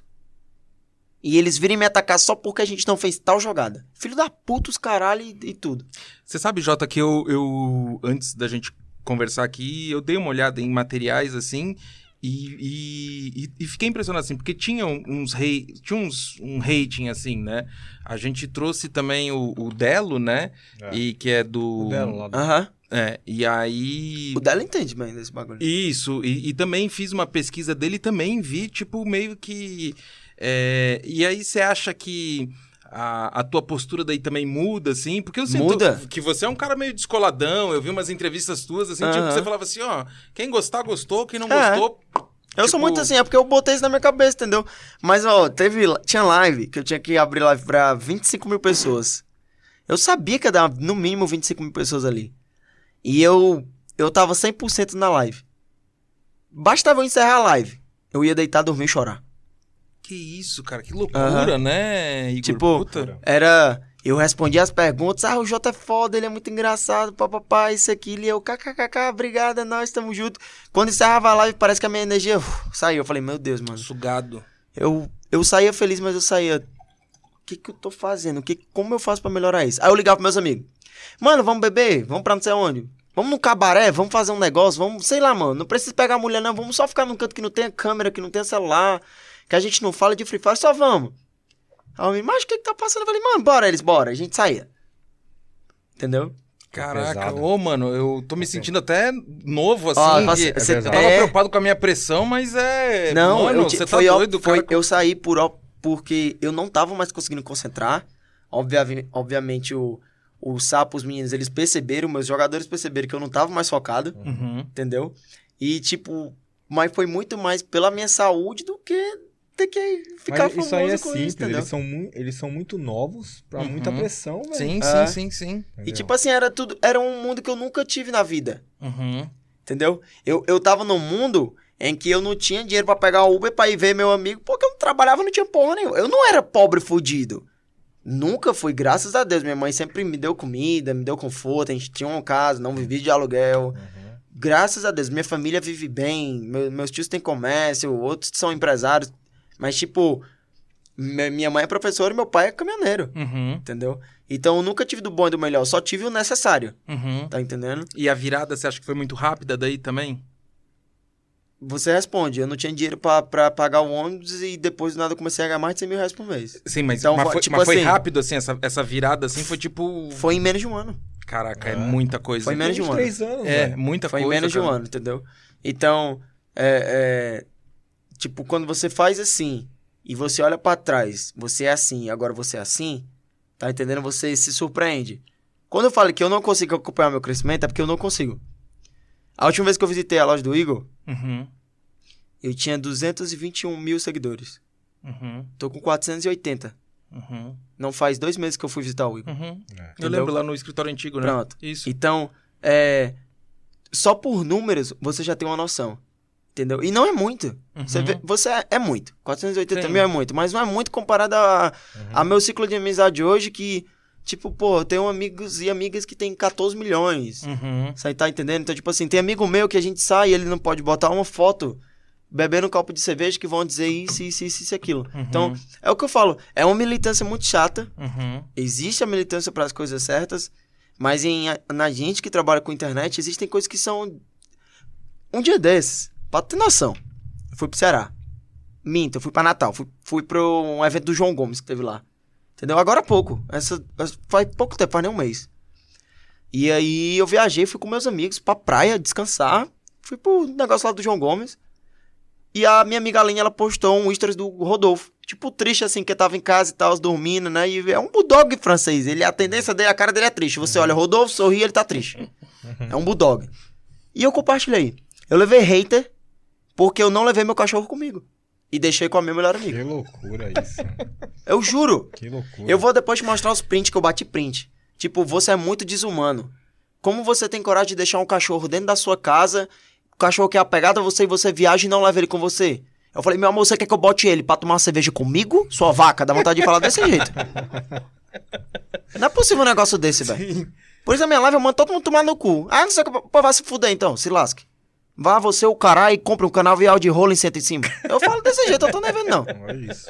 E eles virem me atacar só porque a gente não fez tal jogada. Filho da puta, os caralho e, e tudo. Você sabe, Jota, que eu, eu, antes da gente conversar aqui, eu dei uma olhada em materiais assim e, e, e- e fiquei impressionado assim, porque tinha uns rei, tinha uns, um rating assim, né? A gente trouxe também o, o Delo, né? É. E que é do. O dela lá do... Aham. É, e aí. O dela entende bem desse bagulho. Isso, e, e também fiz uma pesquisa dele e também vi, tipo, meio que. é, e aí você acha que a, a tua postura daí também muda, assim? Porque eu sinto Muda. que você é um cara meio descoladão. Eu vi umas entrevistas tuas, assim, tipo, Aham. que você falava assim, ó, quem gostar, gostou, quem não É. gostou, Eu sou Tipo- muito assim, é porque eu botei isso na minha cabeça, entendeu? Mas, ó, teve. Tinha live que eu tinha que abrir live pra 25 mil pessoas. Eu sabia que ia dar no mínimo 25 mil pessoas ali. E eu. Eu tava 100% na live. Bastava eu encerrar a live. Eu ia deitar, dormir e chorar. Que isso, cara, que loucura, né, Igor? Tipo, Puta. Era. Eu respondia as perguntas, ah, o Jota é foda, ele é muito engraçado, papapá, isso, aquilo, e eu, kkkk, obrigado, é nóis, tamo junto. Quando encerrava a live, parece que a minha energia uf, saiu. Eu falei, meu Deus, mano. Sugado. Eu, eu saía feliz, mas eu saía. O que que eu tô fazendo? Que, como eu faço pra melhorar isso? Aí eu ligava pros meus amigos. Mano, vamos beber? Vamos pra não sei onde? Vamos no cabaré? Vamos fazer um negócio? Vamos, sei lá, mano. Não precisa pegar a mulher, não. Vamos só ficar num canto que não tenha câmera, que não tenha celular, que a gente não fala de Free Fire, só vamos. Aí eu me mas o que que tá passando? Eu falei, mano, bora, eles, bora. A gente saía. Entendeu? Caraca, pesado. ô, mano, eu tô me sentindo até novo, assim. Ó, você- você- eu tava é- preocupado com a minha pressão, mas é. Não, mano, você tá ó- doido, foi- cara. eu saí por ó- porque eu não tava mais conseguindo concentrar. Obviamente, obviamente o, o sapo, os meninos, eles perceberam, meus jogadores perceberam que eu não tava mais focado, Uhum. entendeu? E tipo, mas foi muito mais pela minha saúde do que ter que ficar Mas famoso isso aí é com simples, isso, entendeu? eles, são eles são muito novos pra Uhum. muita pressão, velho. Sim, É. sim, sim, sim. E Entendeu? tipo assim, era tudo, era um mundo que eu nunca tive na vida, Uhum. entendeu? Eu, eu tava num mundo em que eu não tinha dinheiro pra pegar o Uber pra ir ver meu amigo, porque eu não trabalhava, não tinha porra nenhuma. Eu não era pobre fudido. Nunca fui, graças a Deus. Minha mãe sempre me deu comida, me deu conforto, a gente tinha uma casa, não vivia de aluguel. Uhum. Graças a Deus, minha família vive bem, meu- meus tios têm comércio, outros são empresários. Mas, tipo, minha mãe é professora e meu pai é caminhoneiro, Uhum. entendeu? Então eu nunca tive do bom e do melhor, só tive o necessário, Uhum. tá entendendo? E a virada, você acha que foi muito rápida daí também? Você responde, eu não tinha dinheiro pra, pra pagar o ônibus e depois do nada eu comecei a ganhar mais de 100 mil reais por mês. Sim, mas, Então, mas foi- foi, tipo mas foi assim- rápido, assim, essa, essa virada, assim, foi tipo... Foi em menos de um ano. Caraca, é É. muita coisa. Foi menos de um ano. três anos, É, velho. muita Foi em coisa, menos de um cara. ano, entendeu? Então, é, é, tipo, quando você faz assim e você olha pra trás, você é assim e agora você é assim, tá entendendo? Você se surpreende. Quando eu falo que eu não consigo acompanhar meu crescimento, é porque eu não consigo. A última vez que eu visitei a loja do Igor, Uhum, eu tinha 221 mil seguidores. uhum, Tô com 480. uhum, Não faz dois meses que eu fui visitar o Igor. uhum. É. Eu lembro lá no escritório antigo, né? Pronto. Isso. Então, é, só por números você já tem uma noção. Entendeu? E não é muito. Você, Uhum. vê- você é, é muito. 480 Sim. mil é muito, mas não é muito comparado a, Uhum. a meu ciclo de amizade hoje que, tipo, pô, eu tenho amigos e amigas que tem 14 milhões. Uhum. Você tá entendendo? Então, tipo assim, tem amigo meu que a gente sai e ele não pode botar uma foto bebendo um copo de cerveja que vão dizer isso, isso, isso, isso aquilo. Uhum. Então, é o que eu falo. É uma militância muito chata. Uhum. Existe a militância para as coisas certas, mas em, na gente que trabalha com internet, existem coisas que são. Um dia desses, pra ter noção, eu fui pro Ceará. Minto, eu fui pra Natal. Fui, fui pro um evento do João Gomes que teve lá. Entendeu? Agora há pouco. Essa, faz pouco tempo, faz nem um mês. E aí eu viajei, fui com meus amigos pra praia descansar. Fui pro negócio lá do João Gomes. E a minha amiga Aline, ela postou um stories do Rodolfo. Tipo, triste assim, que tava em casa e tal, dormindo, né? E é um bulldog francês. Ele, a tendência dele, a cara dele é triste. Você olha, Rodolfo, sorri, ele tá triste. É um bulldog. E eu compartilhei. Eu levei hater porque eu não levei meu cachorro comigo. E deixei com a minha melhor amiga. Que loucura isso. Eu juro. Que loucura. Eu vou depois te mostrar os prints que eu bati print. Tipo, você é muito desumano. Como você tem coragem de deixar um cachorro dentro da sua casa, o cachorro que é apegado a você e você viaja e não leva ele com você? Eu falei, meu amor, você quer que eu bote ele pra tomar uma cerveja comigo? Sua vaca, dá vontade de falar desse jeito. Não é possível um negócio desse, velho. Por isso a minha live eu mando todo mundo tomar no cu. Ah, não sei o que. Pô, vai se fuder então, se lasque. Vá você, o caralho, e compra um canavial de rolo e senta em cima. Eu falo desse jeito, eu tô nem vendo, não. Olha isso.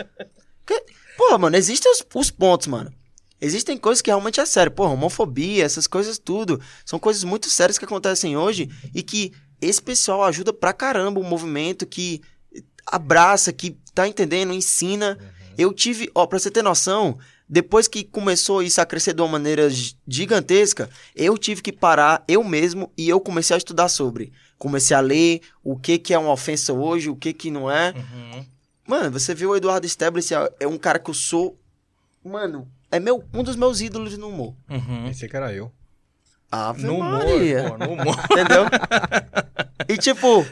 Pô, mano, existem os, os pontos, mano. Existem coisas que realmente é sério. Pô, homofobia, essas coisas tudo. São coisas muito sérias que acontecem hoje e que esse pessoal ajuda pra caramba o movimento, que abraça, que tá entendendo, ensina. Eu tive, ó, pra você ter noção, depois que começou isso a crescer de uma maneira gi- gigantesca, eu tive que parar eu mesmo e eu comecei a estudar sobre. Comecei a ler o que que é uma ofensa hoje, o que que não é. Uhum. Mano, você viu o Eduardo Stabliss, é- é um cara que eu sou. Mano, é meu, um dos meus ídolos no humor. Uhum. Pensei que era eu. Ave No humor, pô, no humor. Entendeu? e tipo,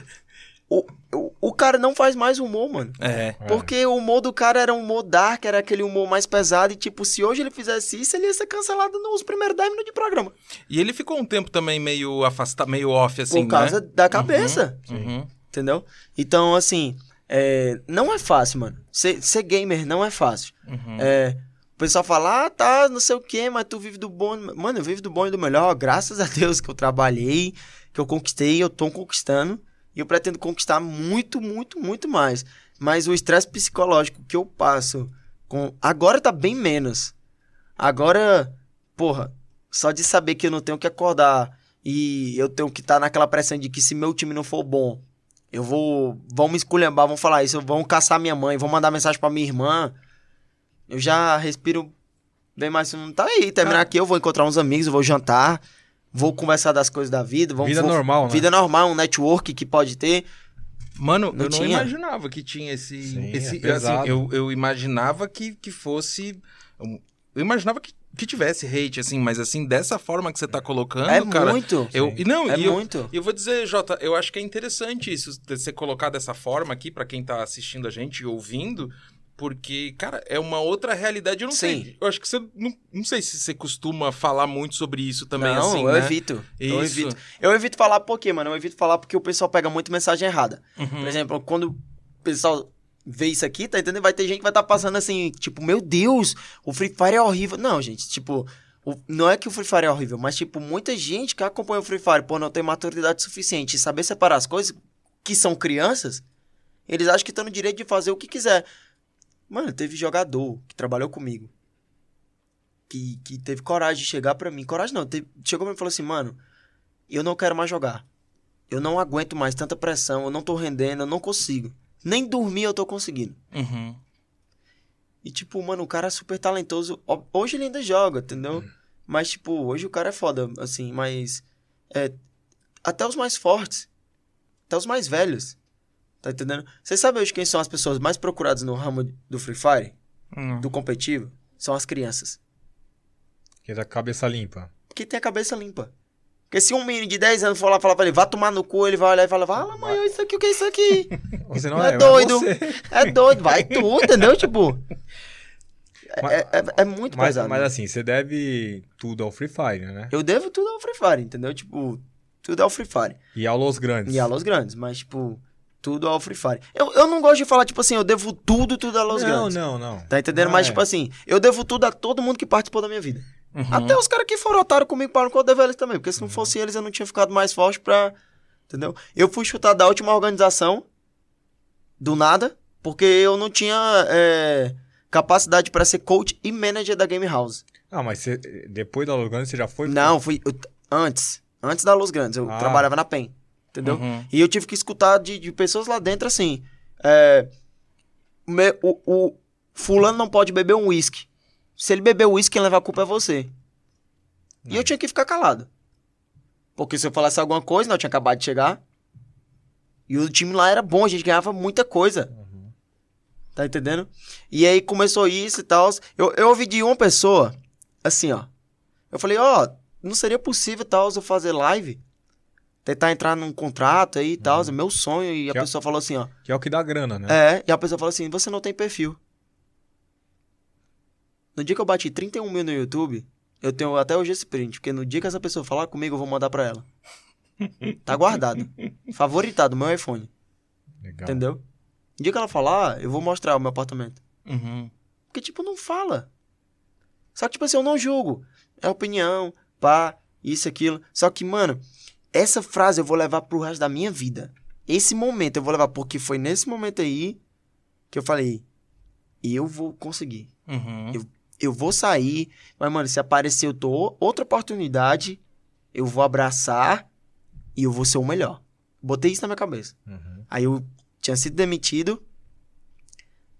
o- o, cara não faz mais humor, mano. É. Porque o humor do cara era um humor dark, era aquele humor mais pesado. E, tipo, se hoje ele fizesse isso, ele ia ser cancelado nos primeiros 10 minutos de programa. E ele ficou um tempo também meio afastado, meio off, assim, por causa né? da cabeça. Uhum. Entendeu? Então, assim, é, não é fácil, mano. Ser, ser gamer não é fácil. Uhum. É, o pessoal fala, ah, tá, não sei o quê, mas tu vive do bom. Mano, eu vivo do bom e do melhor, graças a Deus que eu trabalhei, que eu conquistei, eu tô conquistando. E eu pretendo conquistar muito, muito, muito mais. Mas o estresse psicológico que eu passo com. Agora tá bem menos. Agora, porra, só de saber que eu não tenho que acordar e eu tenho que estar tá naquela pressão de que se meu time não for bom, eu vou. Vão me esculhambar, vão falar isso, vão caçar minha mãe, vão mandar mensagem pra minha irmã. Eu já respiro bem mais. Não tá aí. Terminar Ah. aqui, eu vou encontrar uns amigos, eu vou jantar, vou conversar das coisas da vida. Vamos, Vida vou- normal, né? Vida normal, um network que pode ter. Mano, Não eu não tinha? imaginava que tinha esse. Sim, esse é assim, eu, eu imaginava que, que fosse. Eu imaginava que, que tivesse hate, assim, mas assim, dessa forma que você tá colocando, é cara. muito. Eu, e não, É e eu, muito. eu vou dizer, Jota, eu acho que é interessante isso, de ser colocado dessa forma aqui, pra quem tá assistindo a gente e ouvindo, porque, cara, é uma outra realidade. Eu não Sim. sei. Eu acho que você. Não, não sei se você costuma falar muito sobre isso também, não, assim. eu né? evito. Eu Isso. evito. Eu evito falar por quê, mano? Eu evito falar porque o pessoal pega muito mensagem errada. Uhum. Por exemplo, quando o pessoal vê isso aqui, tá entendendo? Vai ter gente que vai estar passando assim, tipo, meu Deus, o Free Fire é horrível. Não, gente, tipo, o- não é que o Free Fire é horrível, mas, tipo, muita gente que acompanha o Free Fire por não ter maturidade suficiente e saber separar as coisas, que são crianças, eles acham que estão no direito de fazer o que quiser. Mano, teve jogador que trabalhou comigo. Que, que teve coragem de chegar pra mim. Coragem não, teve- chegou pra mim e falou assim, mano, eu não quero mais jogar. Eu não aguento mais tanta pressão, eu não tô rendendo, eu não consigo. Nem dormir eu tô conseguindo. Uhum. E, tipo, mano, o cara é super talentoso. Hoje ele ainda joga, entendeu? Mas, tipo, hoje o cara é foda, assim, mas. É, até os mais fortes. Até os mais velhos. Tá entendendo? Você sabe hoje quem são as pessoas mais procuradas no ramo do Free Fire? Hum. Do competitivo? São as crianças. Que é da cabeça limpa. Que tem a cabeça limpa. Porque se um menino de 10 anos for lá falar pra ele, vá tomar no cu, ele vai olhar e fala, fala, mãe, olha isso aqui, o que é isso aqui? Você não é, é é doido. você. É doido, vai tu, entendeu? Tipo. É, Mas- é- é- é muito Mas, pesado. mas mano. assim, você deve tudo ao Free Fire, né? Eu devo tudo ao Free Fire, entendeu? Tipo, tudo ao Free Fire. E ao Los Grandes. E a Los Grandes, mas, tipo, tudo ao Free Fire. Eu, eu não gosto de falar, tipo assim, eu devo tudo, tudo a Los não, Grandes. não, não. Tá entendendo? Não mas, é. tipo assim, eu devo tudo a todo mundo que participou da minha vida. Uhum. Até os caras que foram otários comigo para eu devo eles também. Porque se não fosse eles, eu não tinha ficado mais forte pra. Entendeu? Eu fui chutar da última organização. Do nada. Porque eu não tinha é, capacidade pra ser coach e manager da Game House. Ah, mas você, depois da Los Grandes você já foi? Não, fui. eu- antes. Antes da Los Grandes. Eu Ah. trabalhava na PEN. Entendeu? Uhum. E eu tive que escutar de, de pessoas lá dentro assim. É, me- o, o fulano não pode beber um uísque. Se ele beber uísque, quem leva a culpa é você. E eu tinha que ficar calado. Porque se eu falasse alguma coisa, não, eu tinha acabado de chegar. E o time lá era bom, a gente ganhava muita coisa. Tá entendendo? E aí começou isso e tal. Eu, eu ouvi de uma pessoa, assim, ó. Eu falei, ó, não seria possível tal eu fazer live? Tentar entrar num contrato aí e tal, é meu sonho. E a Que é- pessoa falou assim, ó. Que é o que dá grana, né? É, e a pessoa falou assim: você não tem perfil. No dia que eu bati 31 mil no YouTube, eu tenho até hoje esse print, porque no dia que essa pessoa falar comigo, eu vou mandar pra ela. Tá guardado. Favoritado, meu iPhone. Legal. Entendeu? No dia que ela falar, eu vou mostrar o meu apartamento. Uhum. Porque, tipo, não fala. Só que, tipo assim, eu não julgo. É opinião, pá, isso, aquilo. Só que, mano, essa frase eu vou levar pro resto da minha vida. Esse momento eu vou levar, porque foi nesse momento aí que eu falei, eu vou conseguir. Uhum. Eu vou sair, mas, mano, se aparecer eu tô outra oportunidade, eu vou abraçar e eu vou ser o melhor. Botei isso na minha cabeça. Uhum. Aí eu tinha sido demitido.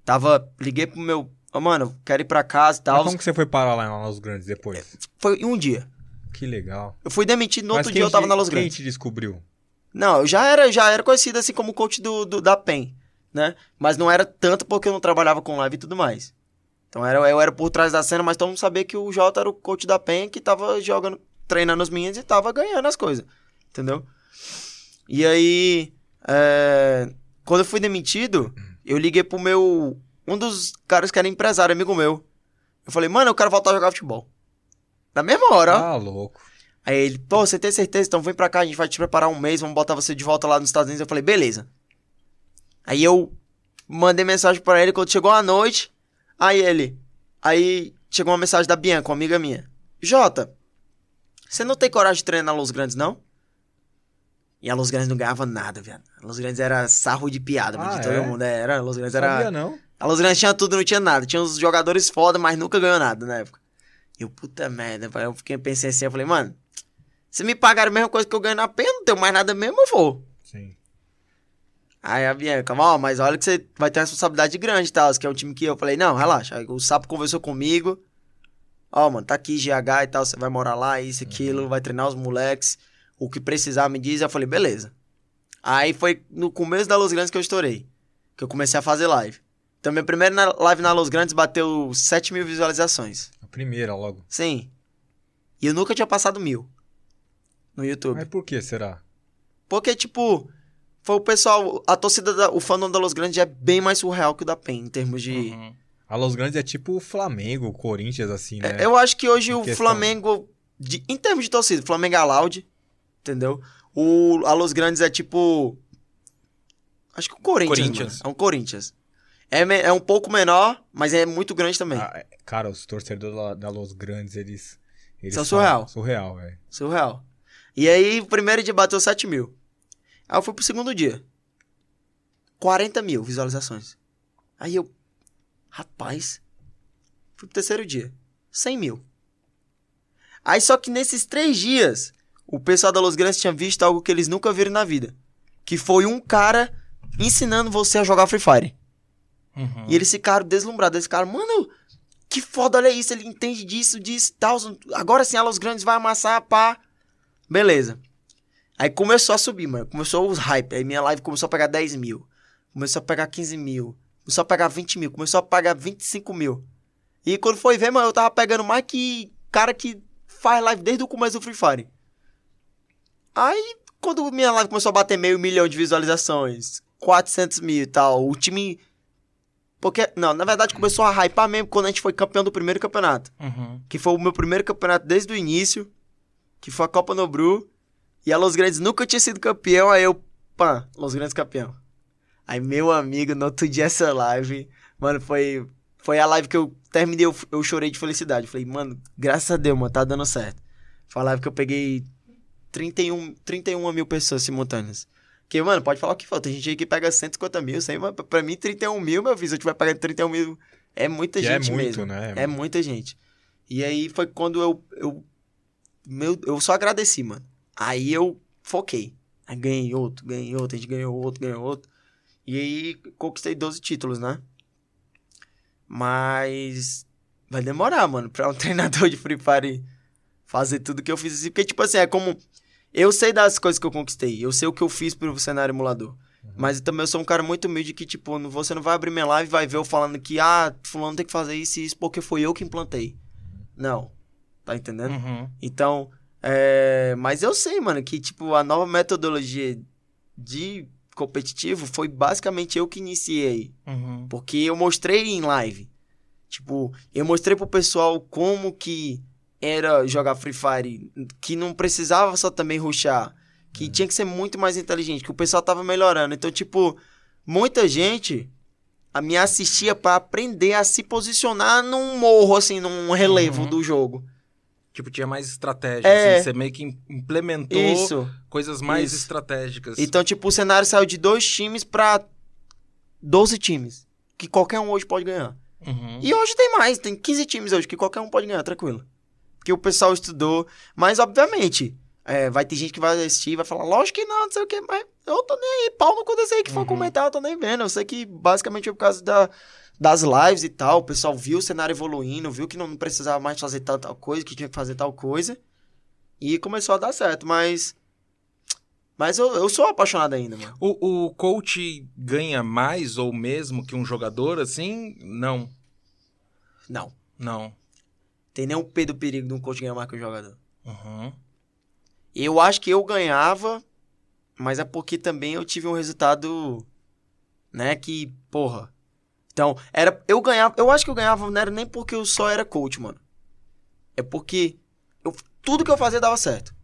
Tava. Liguei pro meu. Ô, mano, quero ir pra casa e Mas tal. como que você foi parar lá na Los Grandes depois? Foi em um dia. Que legal. Eu fui demitido, no Mas outro quem dia eu tava te- na Los Quem Grandes. te descobriu? Não, eu já era, já era conhecido assim como coach do, do- da PEN, né? Mas não era tanto porque eu não trabalhava com live e tudo mais. Então era, eu era por trás da cena, mas todo mundo sabia que o Jota era o coach da PEN que tava jogando, treinando os meninos e tava ganhando as coisas. Entendeu? E aí. é, Quando eu fui demitido, eu liguei pro meu. Um dos caras que era empresário, amigo meu. Eu falei, mano, eu quero voltar a jogar futebol. Na mesma hora, ó. Ah, louco. Aí ele, pô, você tem certeza? Então vem pra cá, a gente vai te preparar um mês, vamos botar você de volta lá nos Estados Unidos. Eu falei, beleza. Aí eu mandei mensagem pra ele quando chegou a noite. Aí ele, aí chegou uma mensagem da Bianca, uma amiga minha. Jota, você não tem coragem de treinar Los Grandes, não? E a Los Grandes não ganhava nada, viado. A Los Grandes era sarro de piada, mano, Ah, de todo é? mundo. Era, a Los Grandes era... Sabia não? A Los Grandes tinha tudo, não tinha nada. Tinha uns jogadores foda, mas nunca ganhou nada na época. Eu, puta merda, eu fiquei pensei assim, eu falei, mano, se me pagaram a mesma coisa que eu ganho na pena, não tenho mais nada mesmo, eu vou. Sim. Aí a Bianca, ó, mas olha que você vai ter uma responsabilidade grande tal, que é um time que eu falei, não, relaxa. Aí o Sapo conversou comigo, ó, mano, tá aqui GH e tal, você vai morar lá, isso, aquilo, vai treinar os moleques, o que precisar me diz. Eu falei, beleza. Aí foi no começo da Los Grandes que eu estourei, que eu comecei a fazer live. Então minha primeira live na Los Grandes bateu 7 mil visualizações. Primeira logo. Sim. E eu nunca tinha passado mil no YouTube. Mas por que será? Porque, tipo, foi o pessoal. A torcida, da, o fandom da Los Grandes é bem mais surreal que o da PEN, em termos de. Uhum. A Los Grandes é tipo o Flamengo, o Corinthians, assim, né? É, Eu acho que hoje Em o questão- Flamengo. de- em termos de torcida, o Flamengo é a loud, entendeu? O, a Los Grandes é tipo. Acho que o Corinthians. Corinthians. É um Corinthians. É, é um pouco menor, mas é muito grande também. Ah, é- cara, os torcedores da, Los Grandes, eles. eles São são surreal. Surreal, velho. Surreal. E aí, o primeiro dia bateu 7 mil. Aí eu fui pro segundo dia. 40 mil visualizações. Aí eu. Rapaz. Fui pro terceiro dia. 100 mil. Aí só que nesses três dias, o pessoal da Los Grandes tinha visto algo que eles nunca viram na vida. Que foi um cara ensinando você a jogar Free Fire. Uhum. E eles ficaram deslumbrados. Eles ficaram, mano, que foda, olha isso. Ele entende disso, disso tal. Agora sim, a Los Grandes vai amassar, pá. Beleza. Aí começou a subir, mano. Começou os hype. Aí minha live começou a pegar 10 mil. Começou a pegar 15 mil. Começou a pegar 20 mil. Começou a pegar 25 mil. E quando foi ver, mano, eu tava pegando mais que cara que faz live desde o começo do Free Fire. Aí, quando minha live começou a bater meio milhão de visualizações, 400 mil e tal, o time porque, não, na verdade começou a hypar mesmo quando a gente foi campeão do primeiro campeonato. Uhum. Que foi o meu primeiro campeonato desde o início. Que foi a Copa Nobru. E a Los Grandes nunca tinha sido campeão. Aí eu, pá, Los Grandes campeão. Aí meu amigo, no outro dia essa live, mano, foi, foi a live que eu terminei, eu, eu chorei de felicidade. Eu Falei, mano, graças a Deus, mano, tá dando certo. Foi a live que eu peguei 31, 31 mil pessoas simultâneas. Porque, mano, pode falar o que for. Tem gente aí que pega 150 mil, 100, mas pra mim 31 mil, meu filho, se eu tiver pagando 31 mil, é muita Que é gente muito, mesmo. né? É muita gente. E aí foi quando eu, eu, meu, eu só agradeci, mano. Aí eu foquei. Aí ganhei outro, ganhei outro, a gente ganhou outro, ganhou outro. E aí conquistei 12 títulos, né? Mas vai demorar, mano, pra um treinador de Free Fire fazer tudo que eu fiz assim. Porque, tipo assim, é como. Eu sei das coisas que eu conquistei. Eu sei o que eu fiz pro cenário emulador. Mas também eu sou um cara muito humilde que, tipo, você não vai abrir minha live e vai ver eu falando que, ah, fulano tem que fazer isso e isso porque foi eu que implantei. Não. Tá entendendo? Uhum. Então, é... Mas eu sei, mano, que, tipo, a nova metodologia de competitivo foi basicamente eu que iniciei. Uhum. Porque eu mostrei em live. Tipo, eu mostrei pro pessoal como que era jogar Free Fire, que não precisava só também rushar, que tinha que ser muito mais inteligente, que o pessoal tava melhorando. Então, tipo, muita gente a me assistia pra aprender a se posicionar num morro, assim, num relevo Uhum. do jogo. Tipo, tinha mais estratégia. É. assim, você meio que im- implementou Isso. coisas mais Isso. estratégicas. Então, tipo, o cenário saiu de dois times pra 12 times, que qualquer um hoje pode ganhar. Uhum. E hoje tem mais, tem 15 times hoje que qualquer um pode ganhar, tranquilo. Porque o pessoal estudou, mas obviamente, é, vai ter gente que vai assistir e vai falar, lógico que não, não sei o que, mas eu tô nem aí, pau no cu desse aí que for Uhum. comentar, eu tô nem vendo. Eu sei que basicamente foi por causa da, das lives e tal, o pessoal viu o cenário evoluindo, viu que não precisava mais fazer tal, tal coisa, que tinha que fazer tal coisa, e começou a dar certo, mas... Mas eu, eu sou apaixonado ainda, mano. O, o coach ganha mais ou mesmo que um jogador, assim? Não, Não. não. Tem nem um P do perigo de um coach ganhar mais que o jogador. Uhum. Eu acho que eu ganhava, mas é porque também eu tive um resultado né? Que, porra. Então, era. Eu ganhava. Eu acho que eu ganhava, não era nem porque eu só era coach, mano. É porque eu- tudo que eu fazia dava certo.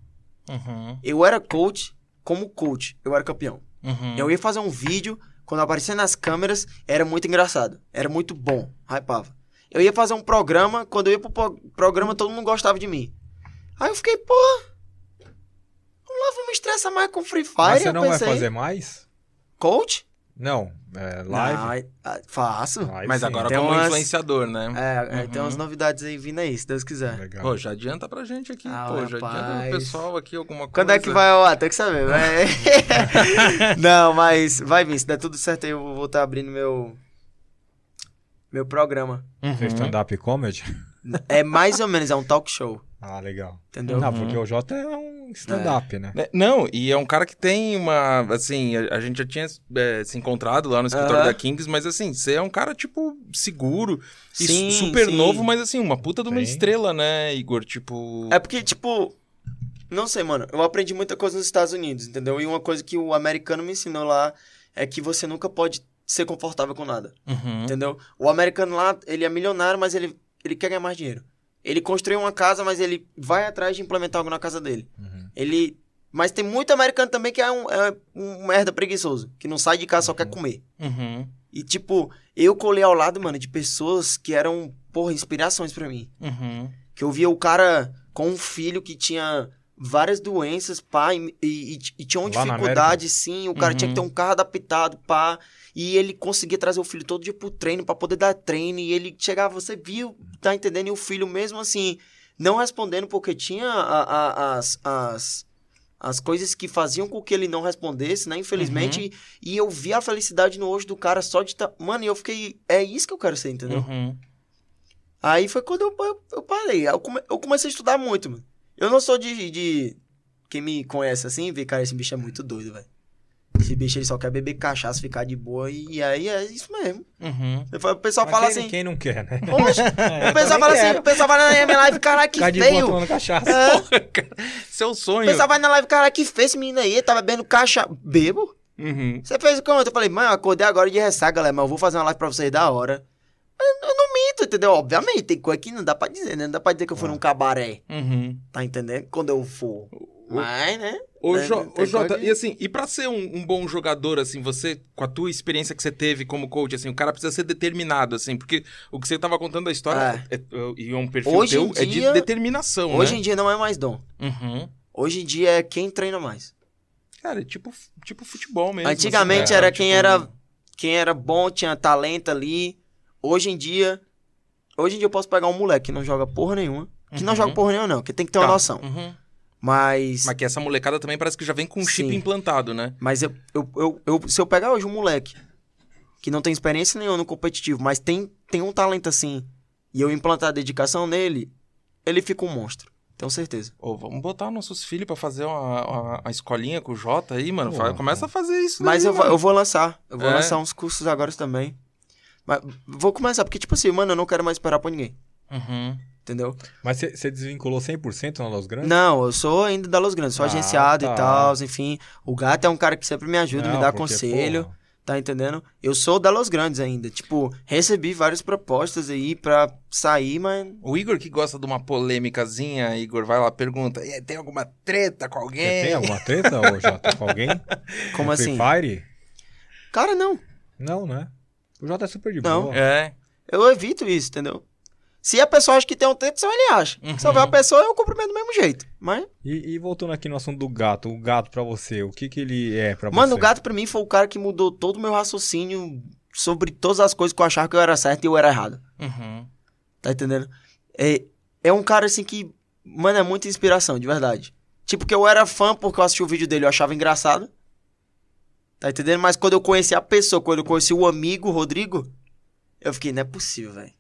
Uhum. Eu era coach, como coach, eu era campeão. Uhum. Eu ia fazer um vídeo, quando aparecia nas câmeras, era muito engraçado. Era muito bom, hypava. Eu ia fazer um programa, quando eu ia pro pro- programa, todo mundo gostava de mim. Aí eu fiquei, pô. Vamos lá, vamos me estressar mais com Free Fire. Mas você eu não vai pensei, fazer mais? Coach? Não, é live. Não, ah, faço. Live Mas sim. agora Tem como umas- influenciador, né? É, é, Uhum. tem umas novidades aí vindo aí, se Deus quiser. Legal. Pô, já adianta pra gente aqui, Ah, pô. Já adianta rapaz. pro pessoal aqui alguma coisa. Quando é que vai ao ar? Tem que saber. vai. não, mas vai vir. Se der tudo certo aí, eu vou estar abrindo meu. Meu programa. Uhum. Stand-up comedy? É mais ou menos, é um talk show. Ah, legal. Entendeu? Não, porque o Jota é um stand-up, né? É, Não, e é um cara que tem uma. Assim, a, a gente já tinha é, se encontrado lá no escritório Aham. da Kings, mas assim, você é um cara, tipo, seguro e Sim, su- super sim. novo, mas assim, uma puta de uma Sim. estrela, né, Igor? Tipo. É porque, tipo. Não sei, mano. Eu aprendi muita coisa nos Estados Unidos, entendeu? E uma coisa que o americano me ensinou lá é que você nunca pode ser confortável com nada. Uhum. Entendeu? O americano lá, ele é milionário, mas ele, ele quer ganhar mais dinheiro. Ele construiu uma casa, mas ele vai atrás de implementar algo na casa dele. Uhum. Ele. Mas tem muito americano também que é um, é um merda preguiçoso, que não sai de casa, só quer comer. Uhum. E, tipo, eu colei ao lado, mano, de pessoas que eram, porra, inspirações pra mim. Uhum. Que eu via o cara com um filho que tinha várias doenças, pá, e, e, e tinha uma Lá dificuldade, sim. O cara Uhum. tinha que ter um carro adaptado, pá. E ele conseguia trazer o filho todo dia pro treino, pra poder dar treino. E ele chegava, você viu, tá entendendo? E o filho mesmo assim, não respondendo, porque tinha a- a- as, as, as coisas que faziam com que ele não respondesse, né? Infelizmente. Uhum. E, e eu vi a felicidade no olho do cara só de estar. Mano, e eu fiquei. É isso que eu quero ser, entendeu? Uhum. Aí foi quando eu, eu, eu parei. Eu, come- eu comecei a estudar muito, mano. Eu não sou de, de. Quem me conhece assim, vê, cara, esse bicho é muito doido, velho. Esse bicho ele só quer beber cachaça, ficar de boa. E, aí é isso mesmo. Uhum. O pessoal Mas fala quem, assim. quem não quer, né? Oxe, É, o pessoal fala assim, o pessoal vai na minha live, caralho, que Ficar de boa feio. tomando cachaça. É, Seu o sonho. pessoal vai na live, caralho, que feio esse menino aí, ele tá bebendo cachaça. Bebo? Uhum. Você fez como? Eu falei, mano, eu acordei agora de ressaca, galera, mas eu vou fazer uma live pra vocês da hora. Eu, eu não minto, entendeu? Obviamente, tem coisa que não dá pra dizer, né? Não dá pra dizer que eu fui num cabaré, Uhum. tá entendendo? Quando eu for. Mas, né? Ô, Né, Jo- ô, Jota, que- e assim, e pra ser um, um bom jogador, assim, você, com a tua experiência que você teve como coach, assim, o cara precisa ser determinado, assim, porque o que você tava contando da história é- é- e é um perfil Hoje teu, em é de dia- determinação, Hoje né? em dia não é mais dom. Uhum. Hoje em dia é quem treina mais. Cara, é tipo, tipo futebol mesmo. Antigamente assim, era tipo- quem era quem era bom, tinha talento ali. Hoje em dia, hoje em dia eu posso pegar um moleque que não joga porra nenhuma, que não Uhum. joga porra nenhuma não, que tem que ter uma Tá. noção. Uhum. Mas Mas que essa molecada também parece que já vem com um chip implantado, né? mas eu, eu, eu, eu- se eu pegar hoje um moleque que não tem experiência nenhuma no competitivo, mas tem tem um talento assim, e eu implantar dedicação nele, ele fica um monstro. Tenho certeza. Ô, vamos botar nossos filhos pra fazer uma, uma, uma escolinha com o Jota aí, mano. Fa- Começa a fazer isso Mas daí, eu, vou- eu vou lançar. Eu vou É? lançar uns cursos agora também. Mas vou começar, porque, tipo assim, mano, eu não quero mais esperar por ninguém. Uhum. Entendeu? Mas você- você desvinculou 100% na Los Grandes? Não, eu sou ainda da Los Grandes, sou Ah, agenciado tá. e tal, enfim. O gato é um cara que sempre me ajuda, me Não, dá porque, conselho, porra, tá entendendo? Eu sou da Los Grandes ainda. Tipo, recebi várias propostas aí pra sair, mas. O Igor que gosta de uma polêmicazinha, Igor, vai lá, pergunta. "E Tem alguma treta com Você alguém? tem alguma treta, ô Jota, com alguém? Como No assim? Free Fire? Cara, não. Não, né? O Jota é super de Não. boa. É. Eu evito isso, entendeu? Se a pessoa acha que tem um teto, só ele acha. Uhum. Se houver uma pessoa, eu cumprimento do mesmo jeito. Mas, E, e voltando aqui no assunto do gato, o gato pra você, o que que ele é pra mano, você? o gato pra mim foi o cara que mudou todo o meu raciocínio sobre todas as coisas que eu achava que eu era certo e eu era errado. Uhum. Tá entendendo? É, é um cara assim que, mano, é muita inspiração, de verdade. Tipo, que eu era fã porque eu assisti o vídeo dele, eu achava engraçado. Tá entendendo? Mas quando eu conheci a pessoa, quando eu conheci o amigo, Rodrigo, eu fiquei, não é possível, velho.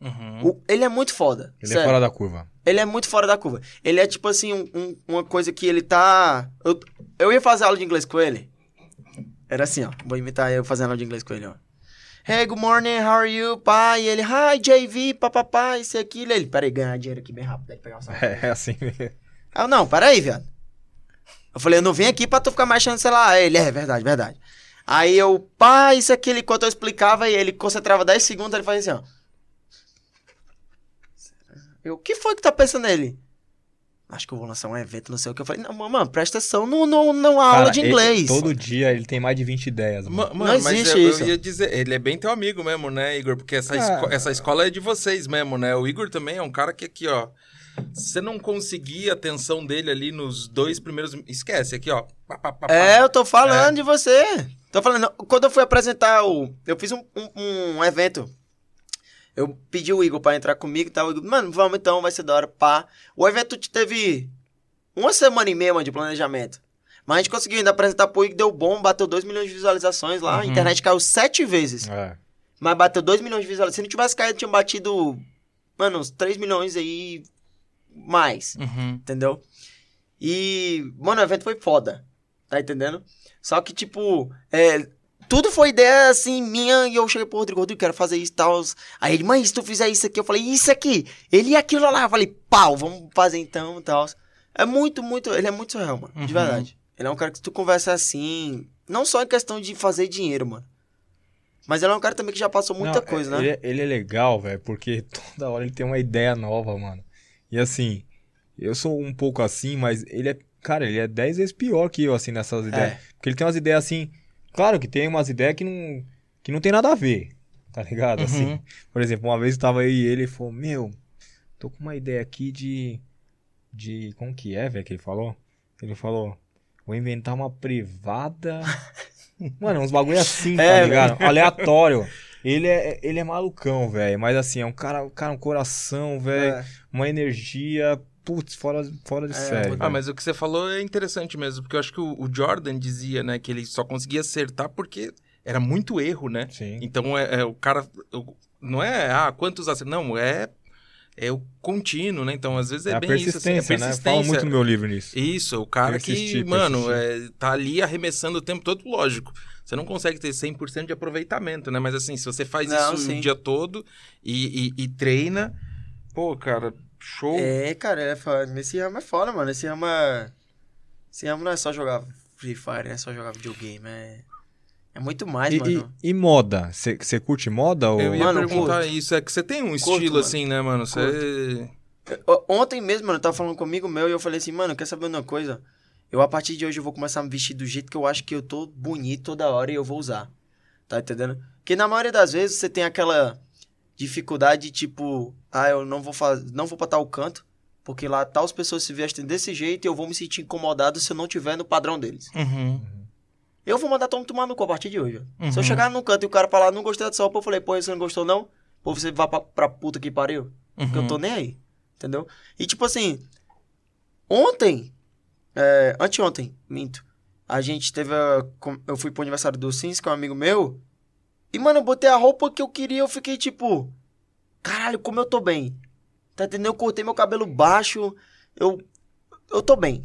Uhum. O- Ele é muito foda. Ele é sério. fora da curva. Ele é muito fora da curva. Ele é tipo assim, um- um- uma coisa que ele tá. Eu, eu ia fazer aula de inglês com ele. Era assim, ó. Vou imitar eu fazendo aula de inglês com ele, ó. Hey, good morning, how are you? Pai, ele, hi, JV, papapá, isso e aquilo. Ele, peraí, ganhar dinheiro aqui bem rápido. Que pegar um saco. É, é assim mesmo. Eu, não, peraí, viado. Eu falei, eu não vim aqui pra tu ficar sei lá. Ele, é verdade, verdade. Aí eu, pá, isso aqui, ele, enquanto eu explicava, e ele concentrava 10 segundos, ele fazia assim, ó. Eu, o que foi que tá pensando nele? Acho que eu vou lançar um evento, não sei o que. Eu falei, não, mano, presta atenção no, no, no aula Cara, de ele- inglês. todo dia ele tem mais de 20 ideias, mano. Ma- Não Mano, mas existe eu, isso. eu ia dizer, ele é bem teu amigo mesmo, né, Igor? Porque essa, Ah. esco- essa escola é de vocês mesmo, né? O Igor também é um cara que aqui, ó. Você não conseguir a atenção dele ali nos dois primeiros. Esquece, aqui, ó. Pá, pá, pá. É, eu tô É. falando de você. Tô falando. Quando eu fui apresentar o. Eu fiz um, um, um evento. Eu pedi o Igor pra entrar comigo e tal. Igor, mano, vamos então, vai ser da hora. Pá. O evento teve uma semana e meia, mano, de planejamento. Mas a gente conseguiu ainda apresentar pro Igor, deu bom, bateu 2 milhões de visualizações lá. A Uhum. internet caiu sete vezes. É. Mas bateu 2 milhões de visualizações. Se não tivesse caído, tinha batido, mano, uns 3 milhões aí mais Uhum. entendeu? E, mano, o evento foi foda, tá entendendo? Só que, tipo, é, tudo foi ideia, assim, minha, e eu cheguei pro Rodrigo, Rodrigo, quero fazer isso e tal. Aí ele, mãe, se tu fizer isso aqui, eu falei, isso aqui, ele e aquilo lá, eu falei, pau, vamos fazer então e tal. É muito, muito, ele é muito surreal, mano, de Uhum. verdade. Ele é um cara que tu conversa assim, não só em questão de fazer dinheiro, mano. Mas ele é um cara também que já passou muita Não, coisa, é- né? Ele, ele é legal, velho, porque toda hora ele tem uma ideia nova, mano. E assim, eu sou um pouco assim, mas ele é. Cara, ele é 10 vezes pior que eu, assim, nessas ideias. É. Porque ele tem umas ideias assim. Claro que tem umas ideias que não, que não tem nada a ver. Tá ligado? Uhum. Assim. Por exemplo, uma vez eu tava aí e ele falou: Meu, tô com uma ideia aqui de. De. Como que é, velho, que ele falou? Ele falou: Vou inventar uma privada. Mano, uns bagulho assim, tá É, ligado? Aleatório. Ele é, ele é malucão, velho. Mas assim, é um cara, um cara, um coração, velho. É. Uma energia, putz, fora, fora de série. Ah, mas o que você falou é interessante mesmo, porque eu acho que o, o Jordan dizia, né, que ele só conseguia acertar porque era muito erro, né? Sim. Então é, é o cara. não é, ah, quantos acertos. Não, é. É o contínuo, né? Então, às vezes é, É a bem isso. assim, persistência, é né? persistência. Fala muito no meu livro nisso. Isso, o cara Persistir, que, mano, é, tá ali arremessando o tempo todo, lógico. Você não consegue ter 100% de aproveitamento, né? Mas assim, se você faz Não, isso sim. o dia todo e, e- e treina, pô, cara, show. É, cara, é foda. esse ramo é foda, mano. Esse ramo é... Esse ramo não é só jogar Free Fire, não é só jogar videogame, é... É muito mais, E, mano. e, e moda? Você curte moda? Ou... Eu ia Mano, perguntar curto. isso, é que você tem um Curto, estilo mano. assim, né, mano? Você... Ó, Ontem mesmo, mano, eu tava falando comigo meu e eu falei assim, mano, quer saber uma coisa? Eu, a partir de hoje, eu vou começar a me vestir do jeito que eu acho que eu tô bonito toda hora e eu vou usar. Tá entendendo? Porque na maioria das vezes você tem aquela dificuldade, tipo, ah, eu não vou fazer, não vou pra tal canto, porque lá tal as pessoas se vestem desse jeito e eu vou me sentir incomodado se eu não tiver no padrão deles. Uhum. Eu vou mandar todo mundo tomar no cu a partir de hoje. ó. Se eu Uhum. chegar no canto e o cara falar, não gostei dessa roupa, eu falei, pô, você não gostou não? Pô, você vai pra, pra puta que pariu. Porque eu tô nem aí. Entendeu? E tipo assim, ontem, é, anteontem, minto, a gente teve a, eu fui pro aniversário do Sims, que é um amigo meu, e mano, eu botei a roupa que eu queria, eu fiquei tipo, caralho, como eu tô bem. Tá entendendo? Eu cortei meu cabelo baixo, eu, eu tô bem.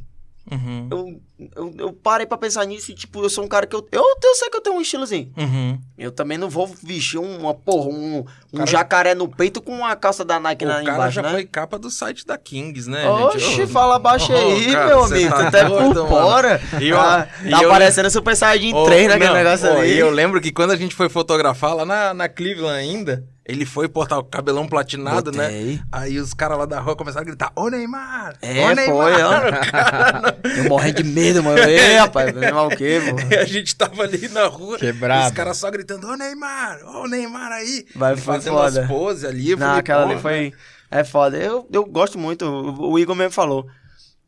Uhum. Eu, eu, eu parei pra pensar nisso e, tipo, eu sou um cara que eu, eu, eu sei que eu tenho um estilozinho. Uhum. Eu também não vou vestir uma, porra, um, um Cara- jacaré no peito com uma calça da Nike O na cara embaixo, já né? foi capa do site da Kings, né? Ô, fala baixo ô, aí, cara, meu amigo. tá tá doido, por fora. E eu- tá e tá eu- parecendo Super Saiyajin Ô, 3 naquele não, negócio ó, ali. E eu lembro que quando a gente foi fotografar lá na, na Cleveland ainda, ele foi portar o cabelão platinado, né? Botei. Aí os caras lá da rua começaram a gritar, ô Neymar! É, ô Neymar! foi, ó. Cara Eu morrendo de medo, mano. Ei, rapaz, Neymar o quê, pô? E a gente tava ali na rua, Quebrado. os caras só gritando, ô Neymar, ô Neymar aí! Vai, foda. umas poses ali, Não, falei, aquela ali foi. É foda. Eu, eu gosto muito. O, o Igor mesmo falou.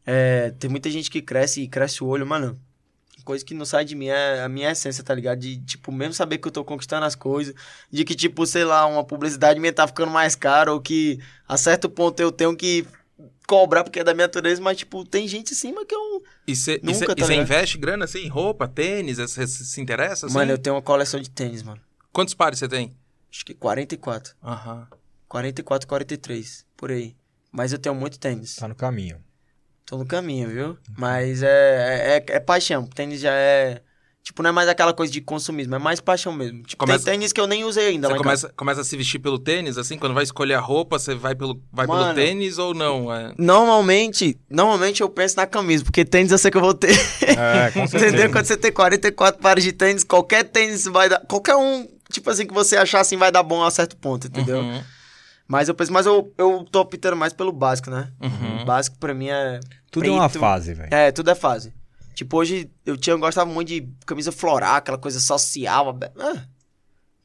É, tem muita gente que cresce e cresce o olho, mano. Coisa que não sai de mim é a minha essência, tá ligado? De, tipo, mesmo saber que eu tô conquistando as coisas. De que, tipo, sei lá, uma publicidade minha tá ficando mais cara. Ou que a certo ponto eu tenho que cobrar porque é da minha natureza. Mas, tipo, tem gente em cima que eu. E você Nunca, tá ligado? investe grana assim, em roupa, tênis, você se interessa assim? Mano, eu tenho uma coleção de tênis, mano. Quantos pares você tem? Acho que 44. Aham. 44, 43. Por aí. Mas eu tenho muito tênis. Tá no caminho. Tô no caminho, viu? Mas é, é, é, é paixão. Tênis já é. Tipo, não é mais aquela coisa de consumismo, é mais paixão mesmo. Tipo, Começa- tem tênis que eu nem usei ainda. Você começa, começa a se vestir pelo tênis, assim? Quando vai escolher a roupa, você vai pelo, vai pelo Mano. tênis ou não? É... Normalmente, normalmente eu penso na camisa, porque tênis eu sei que eu vou ter. É, com certeza. Entendeu? Quando você tem 44 pares de tênis, qualquer tênis vai dar. Qualquer um, tipo assim, que você achar assim vai dar bom a certo ponto, entendeu? Uhum, Mas eu penso, mas eu, eu tô optando mais pelo básico, né? uhum. O básico pra mim é. Tudo é uma preto. fase, velho. É, tudo é fase. Tipo, hoje eu tinha eu gostava muito de camisa floral, aquela coisa social. Ah,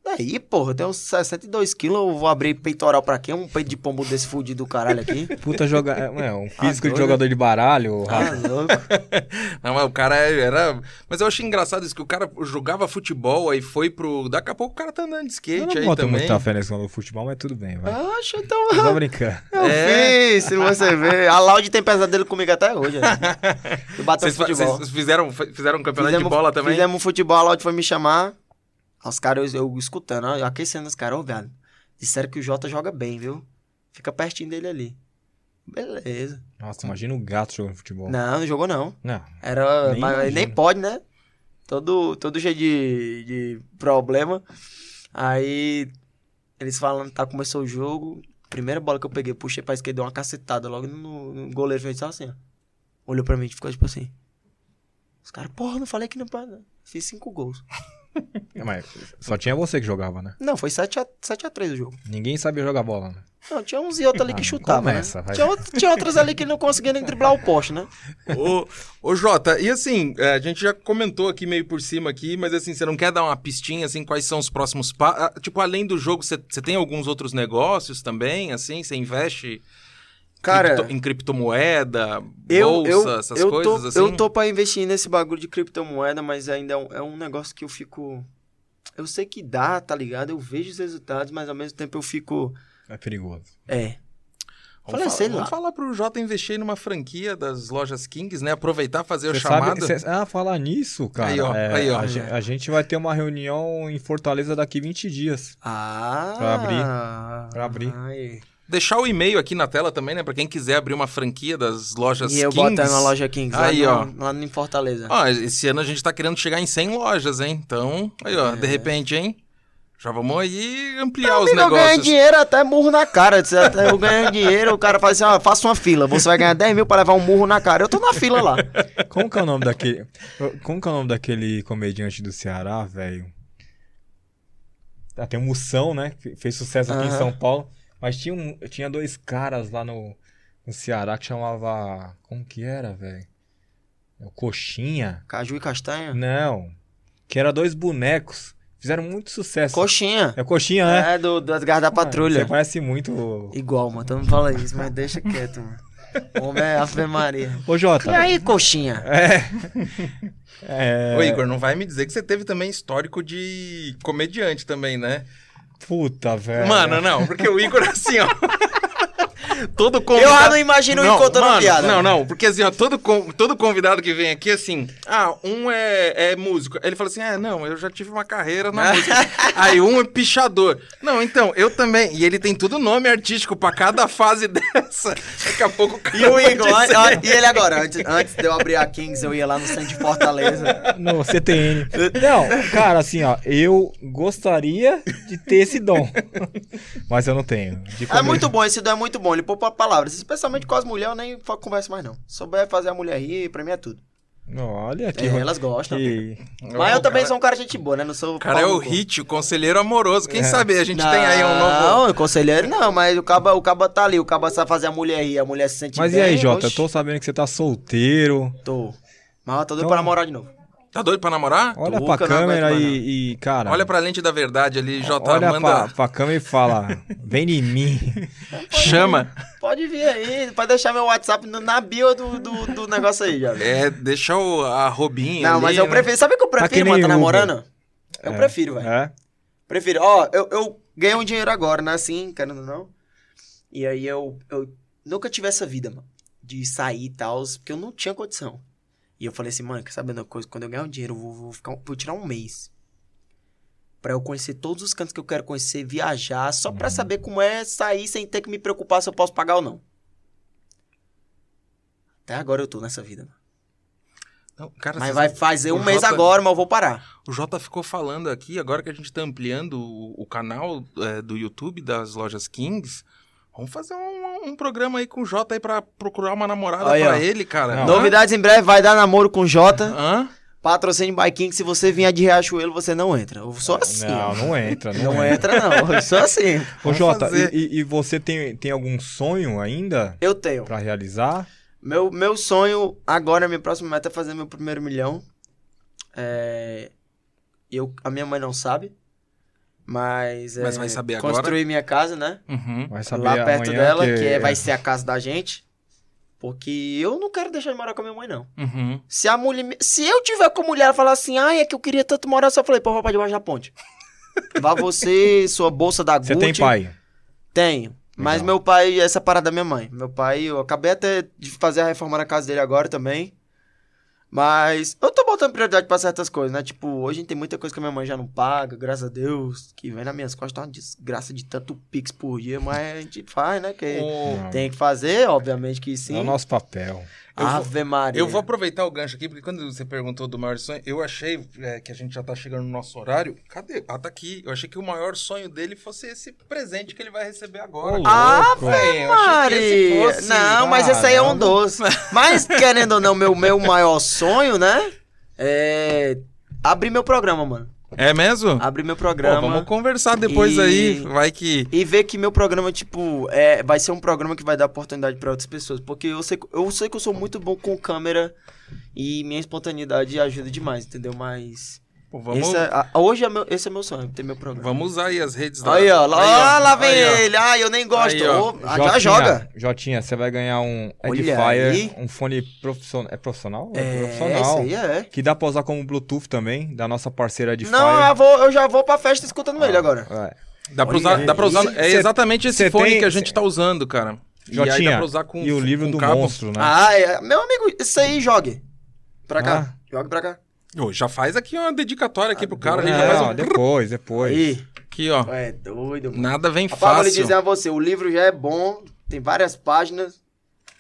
daí, porra, eu tenho uns 62 quilos, eu vou abrir peitoral pra quê? Um peito de pombo desse fudido do caralho aqui. Puta joga... é, um físico de doido. jogador de baralho. Ah, louco. Não, mas o cara era. Mas eu achei engraçado isso, que o cara jogava futebol, aí foi pro. Daqui a pouco o cara tá andando de Eu skate não aí também. muita fé nesse do futebol, mas tudo bem, vai. Acho, então. Tô brincando. Eu É. fiz, se você ver. A Laude tem pesadelo comigo até hoje. né? Eu Vocês, futebol. vocês fizeram, fizeram um campeonato de Fizemos- bola também? Fizemos um futebol, a Laude foi me chamar. Os caras, eu, eu escutando, ó, aquecendo os caras, ô, viado. Disseram que o Jota joga bem, viu? Fica pertinho dele ali. Beleza. Nossa, imagina o gato jogando futebol. Não, não jogou não. Não. Era. Nem mas imagino. nem pode, né? Todo, todo cheio de, de problema. Aí eles falando, tá, começou o jogo. Primeira bola que eu peguei, puxei pra esquerda, deu uma cacetada logo no, no goleiro fez só assim, ó. Olhou pra mim e ficou tipo assim. Os caras, porra, não falei que não pode. não." Fiz cinco gols. Mas só tinha você que jogava, né? Não, foi 7x3 7 a 3 o jogo. Ninguém sabia jogar bola, né? Não, tinha uns e outros ali que Ah, chutavam, começa, né? Tinha, tinha outros ali que não conseguiam nem driblar o poste, né? Ô, ô Jota, e assim, é, a gente já comentou aqui meio por cima aqui, mas assim, você não quer dar uma pistinha, assim, quais são os próximos passos? Tipo, além do jogo, você você tem alguns outros negócios também, assim? Você investe Cara, cripto- em criptomoeda, Eu, bolsa, eu, essas eu coisas, tô, assim? Eu tô pra investir nesse bagulho de criptomoeda, mas ainda é um, é um negócio que eu fico... Eu sei que dá, tá ligado? Eu vejo os resultados, mas ao mesmo tempo eu fico... É perigoso. É. Vamos, Falei, fa- sei vamos lá. falar pro Jota investir numa franquia das lojas Kings, né? Aproveitar, fazer o Você chamado. sabe. cê- ah, falar nisso, cara. Aí, ó, é, aí, ó. A, gen- a gente vai ter uma reunião em Fortaleza daqui 20 dias. Ah... Pra abrir. Pra abrir. Ai. Deixar o e-mail aqui na tela também, né? Pra quem quiser abrir uma franquia das lojas E eu Kings. botando na loja Kings, lá, Aí, no, ó. lá em Fortaleza. Ó, esse ano a gente tá querendo chegar em 100 lojas, hein? Então, aí, ó, É. de repente, hein? Já vamos aí ampliar Meu os amigo, eu ganho negócios. dinheiro até murro na cara. Até Eu ganho dinheiro, o cara fala assim, ó, faça uma fila. Você vai ganhar 10 mil pra levar um murro na cara. Eu tô na fila lá. Como que é o nome daquele. Como que é o nome daquele comediante do Ceará, velho? Ah, tem o Moção, né? Fe- Fez sucesso aqui em Aham. São Paulo. Mas tinha, um, tinha dois caras lá no, no Ceará que chamava. Como que era, velho? É Coxinha? Caju e castanha. Não. Que era dois bonecos. Fizeram muito sucesso. Coxinha. É Coxinha, né? É, do, do Edgar da Patrulha. Você parece muito. Igual, mano. Todo mundo fala isso, mas deixa quieto, mano. O Homem é Ave Maria. Ô, Jota. E aí, coxinha? É. É. Ô, Igor, não vai me dizer que você teve também histórico de comediante também, né? Puta, velho. Mano, não, porque o Igor, assim, ó. Todo Eu convidado. já não imagino o contando mano, piada. Não, não, porque assim, ó, todo, todo convidado que vem aqui, assim, ah, um é, é músico. Ele fala assim, é, não, eu já tive uma carreira na música. Aí um é pichador. Não, então, eu também. E ele tem tudo nome artístico pra cada fase dessa. Daqui a pouco o cara E o vai Igor, e ele agora? Antes, antes de eu abrir a Kings, eu ia lá no centro de Fortaleza. No CTN. Não, cara, assim, ó, eu gostaria de ter esse dom. Mas eu não tenho. De É muito bom, esse dom é muito bom. Ele poupa palavras. Especialmente com as mulheres, eu nem converso mais, não. Se souber fazer a mulher rir, pra mim é tudo. Não, olha aqui. É, elas gostam. que... Mas eu também cara- sou um cara gente boa, né? Não sou. O cara é o hit, o conselheiro amoroso. Quem É. sabe a gente não, tem aí um novo. Não, o conselheiro não, mas o caba, o caba tá ali, o caba sabe fazer a mulher rir, a mulher se sente Mas bem. e aí, Jota? Eu tô sabendo que você tá solteiro. Tô. Mas eu tô doido Então- pra namorar de novo. Tá doido pra namorar? Olha Tô, pra não câmera e, e, cara. Olha pra lente da verdade ali, Jota. olha manda. pra, pra câmera e fala: vem em mim. Chama. Pode vir aí, pode deixar meu WhatsApp na bio do, do, do negócio aí, já. É, deixa o, a robinha. Não, ali, mas eu né? prefiro. Sabe o que eu Tá que prefiro, nem mano? Tá namorando? Eu É. prefiro, velho. É? Prefiro. Ó, eu, eu ganhei um dinheiro agora, né? Assim, querendo ou não. E aí eu, eu nunca tive essa vida, mano. De sair e tal, porque eu não tinha condição. E eu falei assim, mano, quer saber uma coisa? Quando eu ganhar um dinheiro, eu vou, vou, ficar, vou tirar um mês. Pra eu conhecer todos os cantos que eu quero conhecer, viajar, só pra saber como é sair sem ter que me preocupar se eu posso pagar ou não. Até agora eu tô nessa vida, mano. Não, cara, Mas vai fazer um o mês Jota- agora, mas eu vou parar. O Jota ficou falando aqui, agora que a gente tá ampliando o, o canal é, do YouTube das lojas Kings, vamos fazer um, um programa aí com o Jota aí pra procurar uma namorada Aí, pra ó. ele, cara. Não. Hã? Novidades em breve, vai dar namoro com Jota. Hã? Patrocínio by King, se você vier de Riachuelo, você não entra. Eu sou assim. Não, não entra. Não, Não entra. entra, não. Eu sou assim. Ô, Vamos Jota, e, e- e você tem, tem algum sonho ainda Eu tenho. pra realizar? Meu, meu sonho agora, minha próxima meta é fazer meu primeiro milhão. É, eu, a minha mãe não sabe. Mas, Mas é, vai saber agora? Construir minha casa, né? Uhum. Vai saber Lá perto dela, que, é- vai ser a casa da gente. Porque eu não quero deixar de morar com a minha mãe, não. Uhum. Se a mulher. Se eu tiver com a mulher e falar assim, ai, é que eu queria tanto morar, eu só falei, pô, vou pra debaixo da ponte. Vá você, sua bolsa da Gucci. Você tem pai? Tenho. Mas Legal. meu pai é separado da minha mãe. Meu pai, eu acabei até de fazer a reforma na casa dele agora também. Mas eu tô botando prioridade pra certas coisas, né? Tipo, hoje tem muita coisa que a minha mãe já não paga, graças a Deus. Que vem nas minhas costas, tá uma desgraça de tanto pix por dia, mas a gente faz, né? Que O- tem que fazer, obviamente que sim. É o nosso papel. Eu vou- Ave Maria. Eu vou aproveitar o gancho aqui, porque quando você perguntou do maior sonho, eu achei é, que a gente já tá chegando no nosso horário. Cadê? Ah, tá aqui. Eu achei que o maior sonho dele fosse esse presente que ele vai receber agora. Ah, esse Maria! fosse- Não, mas esse aí é um doce. Mas, querendo ou não, meu, meu maior sonho, né? É. Abrir meu programa, mano. É mesmo? Abrir meu Pô, programa. vamos conversar depois E- aí. Vai que. E ver que meu programa, tipo, é, vai ser um programa que vai dar oportunidade pra outras pessoas. Porque eu sei, eu sei que eu sou muito bom com câmera e minha espontaneidade ajuda demais, entendeu? Mas. Pô, vamos, esse é- a- hoje é meu, esse é meu sonho, ter meu programa. vamos usar aí as redes da. Aí, ó, lá, Aí, ó. lá vem Aí, ó. ele. Ai, eu nem gosto. Aí, ó. Ô, ah, já joga. Jotinha, você vai ganhar um Edifier, um fone profissional. É profissional? É, profissional. isso aí é. Que dá pra usar como Bluetooth também, da nossa parceira Edifier. Não, eu, vou, eu já vou pra festa escutando ele agora. É. Dá pra Olha usar. Dá pra usar é Cê- exatamente esse cê fone tem- que a gente tá usando, cara. E aí dá Jotinha, pra usar com e o livro com do cabo. monstro, né? Ah, é. Meu amigo, isso aí, jogue. Pra cá. Ah. Jogue pra cá. Ô, já faz aqui uma dedicatória aqui pro cara. É, ali, Não, já faz um... depois, depois. Aí. Aqui, ó. É doido, mano. Nada vem Rapaz, vou lhe fácil. dizer a você, o livro já é bom, tem várias páginas.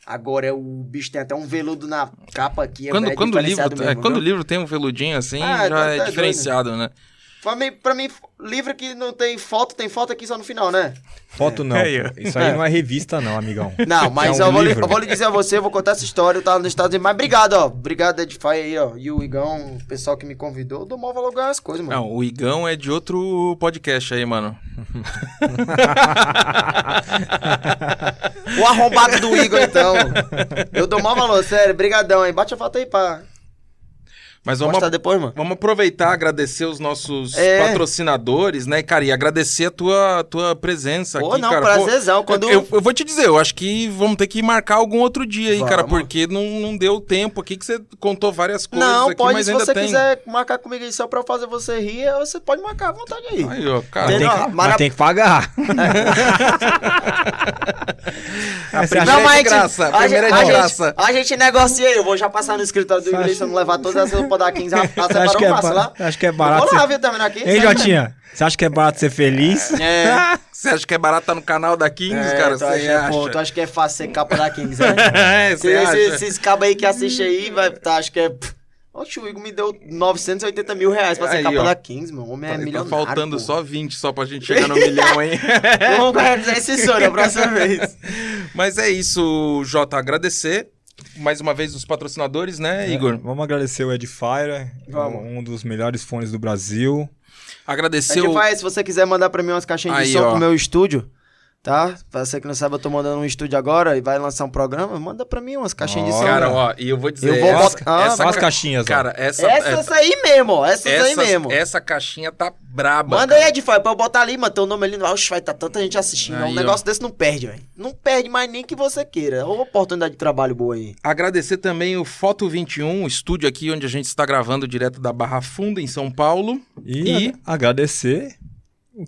Agora é o bicho tem até um veludo na capa aqui. é- Quando, é quando, o livro, é, mesmo, quando o livro tem um veludinho assim, Ah, já tá- é tá diferenciado, né? Pra mim, pra mim, livro que não tem foto, tem foto aqui só no final, né? Foto não. É. Isso aí não é revista, não, amigão. Não, mas É um eu, vou lhe, eu vou lhe dizer a você, eu vou contar essa história, eu tava nos Estados Unidos, mas obrigado, ó. Obrigado, Edify aí, ó. E o Igão, o pessoal que me convidou, eu dou maior valor ganhar as coisas, mano. Não, o Igão é de outro podcast aí, mano. O arrombado do Igor, então. Eu dou maior valor, sério. Brigadão aí. Bate a foto aí pra Mas vamos, mostrar depois, mano. vamos aproveitar, agradecer os nossos É. patrocinadores, né, cara? E agradecer a tua, tua presença Pô, aqui, não, cara. prazerzão. Quando... Eu, eu vou te dizer, eu acho que vamos ter que marcar algum outro dia aí, cara, Vamos. porque não, não deu tempo aqui que você contou várias coisas Não, aqui, pode, mas se ainda você tem. quiser marcar comigo aí só pra eu fazer você rir, você pode marcar à vontade aí. Aí, ó, cara. Mas tem, que, Mara- tem que pagar. A primeira acha- é de graça, a primeira é de a graça. Gente, a gente negocia aí, eu vou já passar no escritório do se eu não levar todas essas roupas da 15 a, a separar que é passo ba- lá. acho que é barato. vou lá, viu, terminar aqui. Hein, Jotinha? Você acha que é barato ser feliz? É. Você acha que é barato tá no canal da Kings, É, cara? tu Você acha, acha? pô, tu acha que é fácil ser capa da 15, né? É, você Se- acha? se- Esses cabos aí que assistem aí, vai, tá, acho que é... Oxe, o Igor me deu 980 mil reais pra ser Aí, capa ó. da 15, meu. O homem é Tá- tá milionário, faltando pô. só 20 só pra gente chegar no milhão, hein? Vamos realizar esse sonho da próxima vez. Mas é isso, Jota. Agradecer mais uma vez os patrocinadores, né, Igor? Vamos agradecer o Edifier, Vamos. um dos melhores fones do Brasil. Agradecer Gente, o. se você quiser mandar pra mim umas caixinhas Aí, de som ó. pro meu estúdio, tá? Pra você que não sabe, eu tô mandando um estúdio agora e vai lançar um programa, manda pra mim umas caixinhas de som. Cara, né? ó, e eu vou dizer. Eu vou essa, botar- Ah, essa ca- caixinhas, ó. Cara, essa. Essas aí mesmo, ó. Essas aí essa, mesmo. essa caixinha tá braba. Manda cara. aí, Edify, pra eu botar ali, mano. Teu nome ali no Oxe, vai tá tanta gente assistindo. Aí, um ó. negócio desse não perde, velho. Não perde mais nem que você queira. Ô, oportunidade de trabalho boa aí. Agradecer também o Foto 21, o estúdio aqui onde a gente está gravando direto da Barra Funda, em São Paulo. E, E- agradecer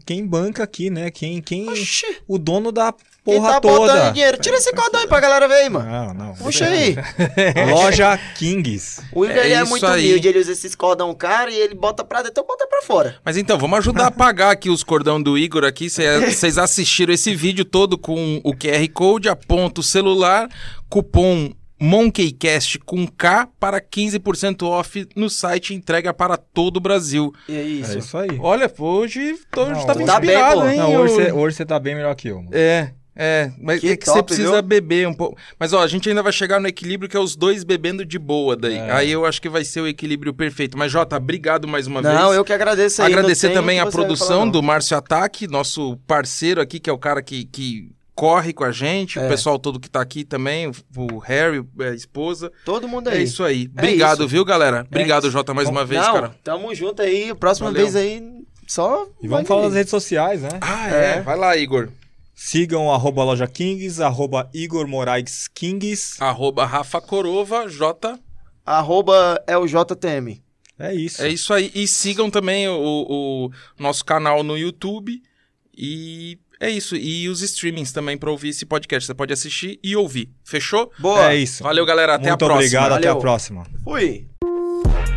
quem banca aqui, né? Quem, quem Oxi. o dono da Quem porra tá botando toda. dinheiro? Tira esse cordão aí pra galera ver aí, mano. Não, não. Puxa aí. Loja Kings. O Igor É ele é muito aí. humilde, ele usa esses cordão cara e ele bota pra dentro, então bota pra fora. Mas então, vamos ajudar a pagar aqui os cordão do Igor aqui. Cê- Vocês assistiram esse vídeo todo com o QR Code, aponta o celular, cupom Monkeycast com K para 15% off no site entrega para todo o Brasil. E é isso. É isso aí. Olha, hoje tô, hoje Não, Tá bem, inspirado, pô. hein? Não, eu- hoje você, tá bem melhor que eu. mano. É, é, mas Que é que você precisa viu? beber um pouco. Mas ó, a gente ainda vai chegar no equilíbrio que é os dois bebendo de boa daí. É. Aí eu acho que vai ser o equilíbrio perfeito. Mas Jota, obrigado mais uma Não, vez. eu que agradeço aí. Agradecer não também a produção falar, não. do Márcio Ataque, nosso parceiro aqui, que é o cara que, que corre com a gente, o É. pessoal todo que tá aqui também, o- o Harry, a esposa. Todo mundo É aí. isso aí. Obrigado, isso. viu, galera? Obrigado, isso. Jota, mais Bom, uma vez, não, cara. tamo junto aí. Próxima Valeu. vez aí, só. E vamos falar das redes sociais, né? Ah, é. É. Vai lá, Igor. Sigam arroba loja Kings, arroba Igor Moraes Kings. Arroba Rafa Corova, J. Arroba é o JTM. É isso. É isso aí. E sigam também o, o nosso canal no YouTube. E é isso. E os streamings também pra ouvir esse podcast. Você pode assistir e ouvir. Fechou? Boa. É isso. Valeu, galera. Até Muito a próxima. obrigado, até a Valeu. próxima. Fui.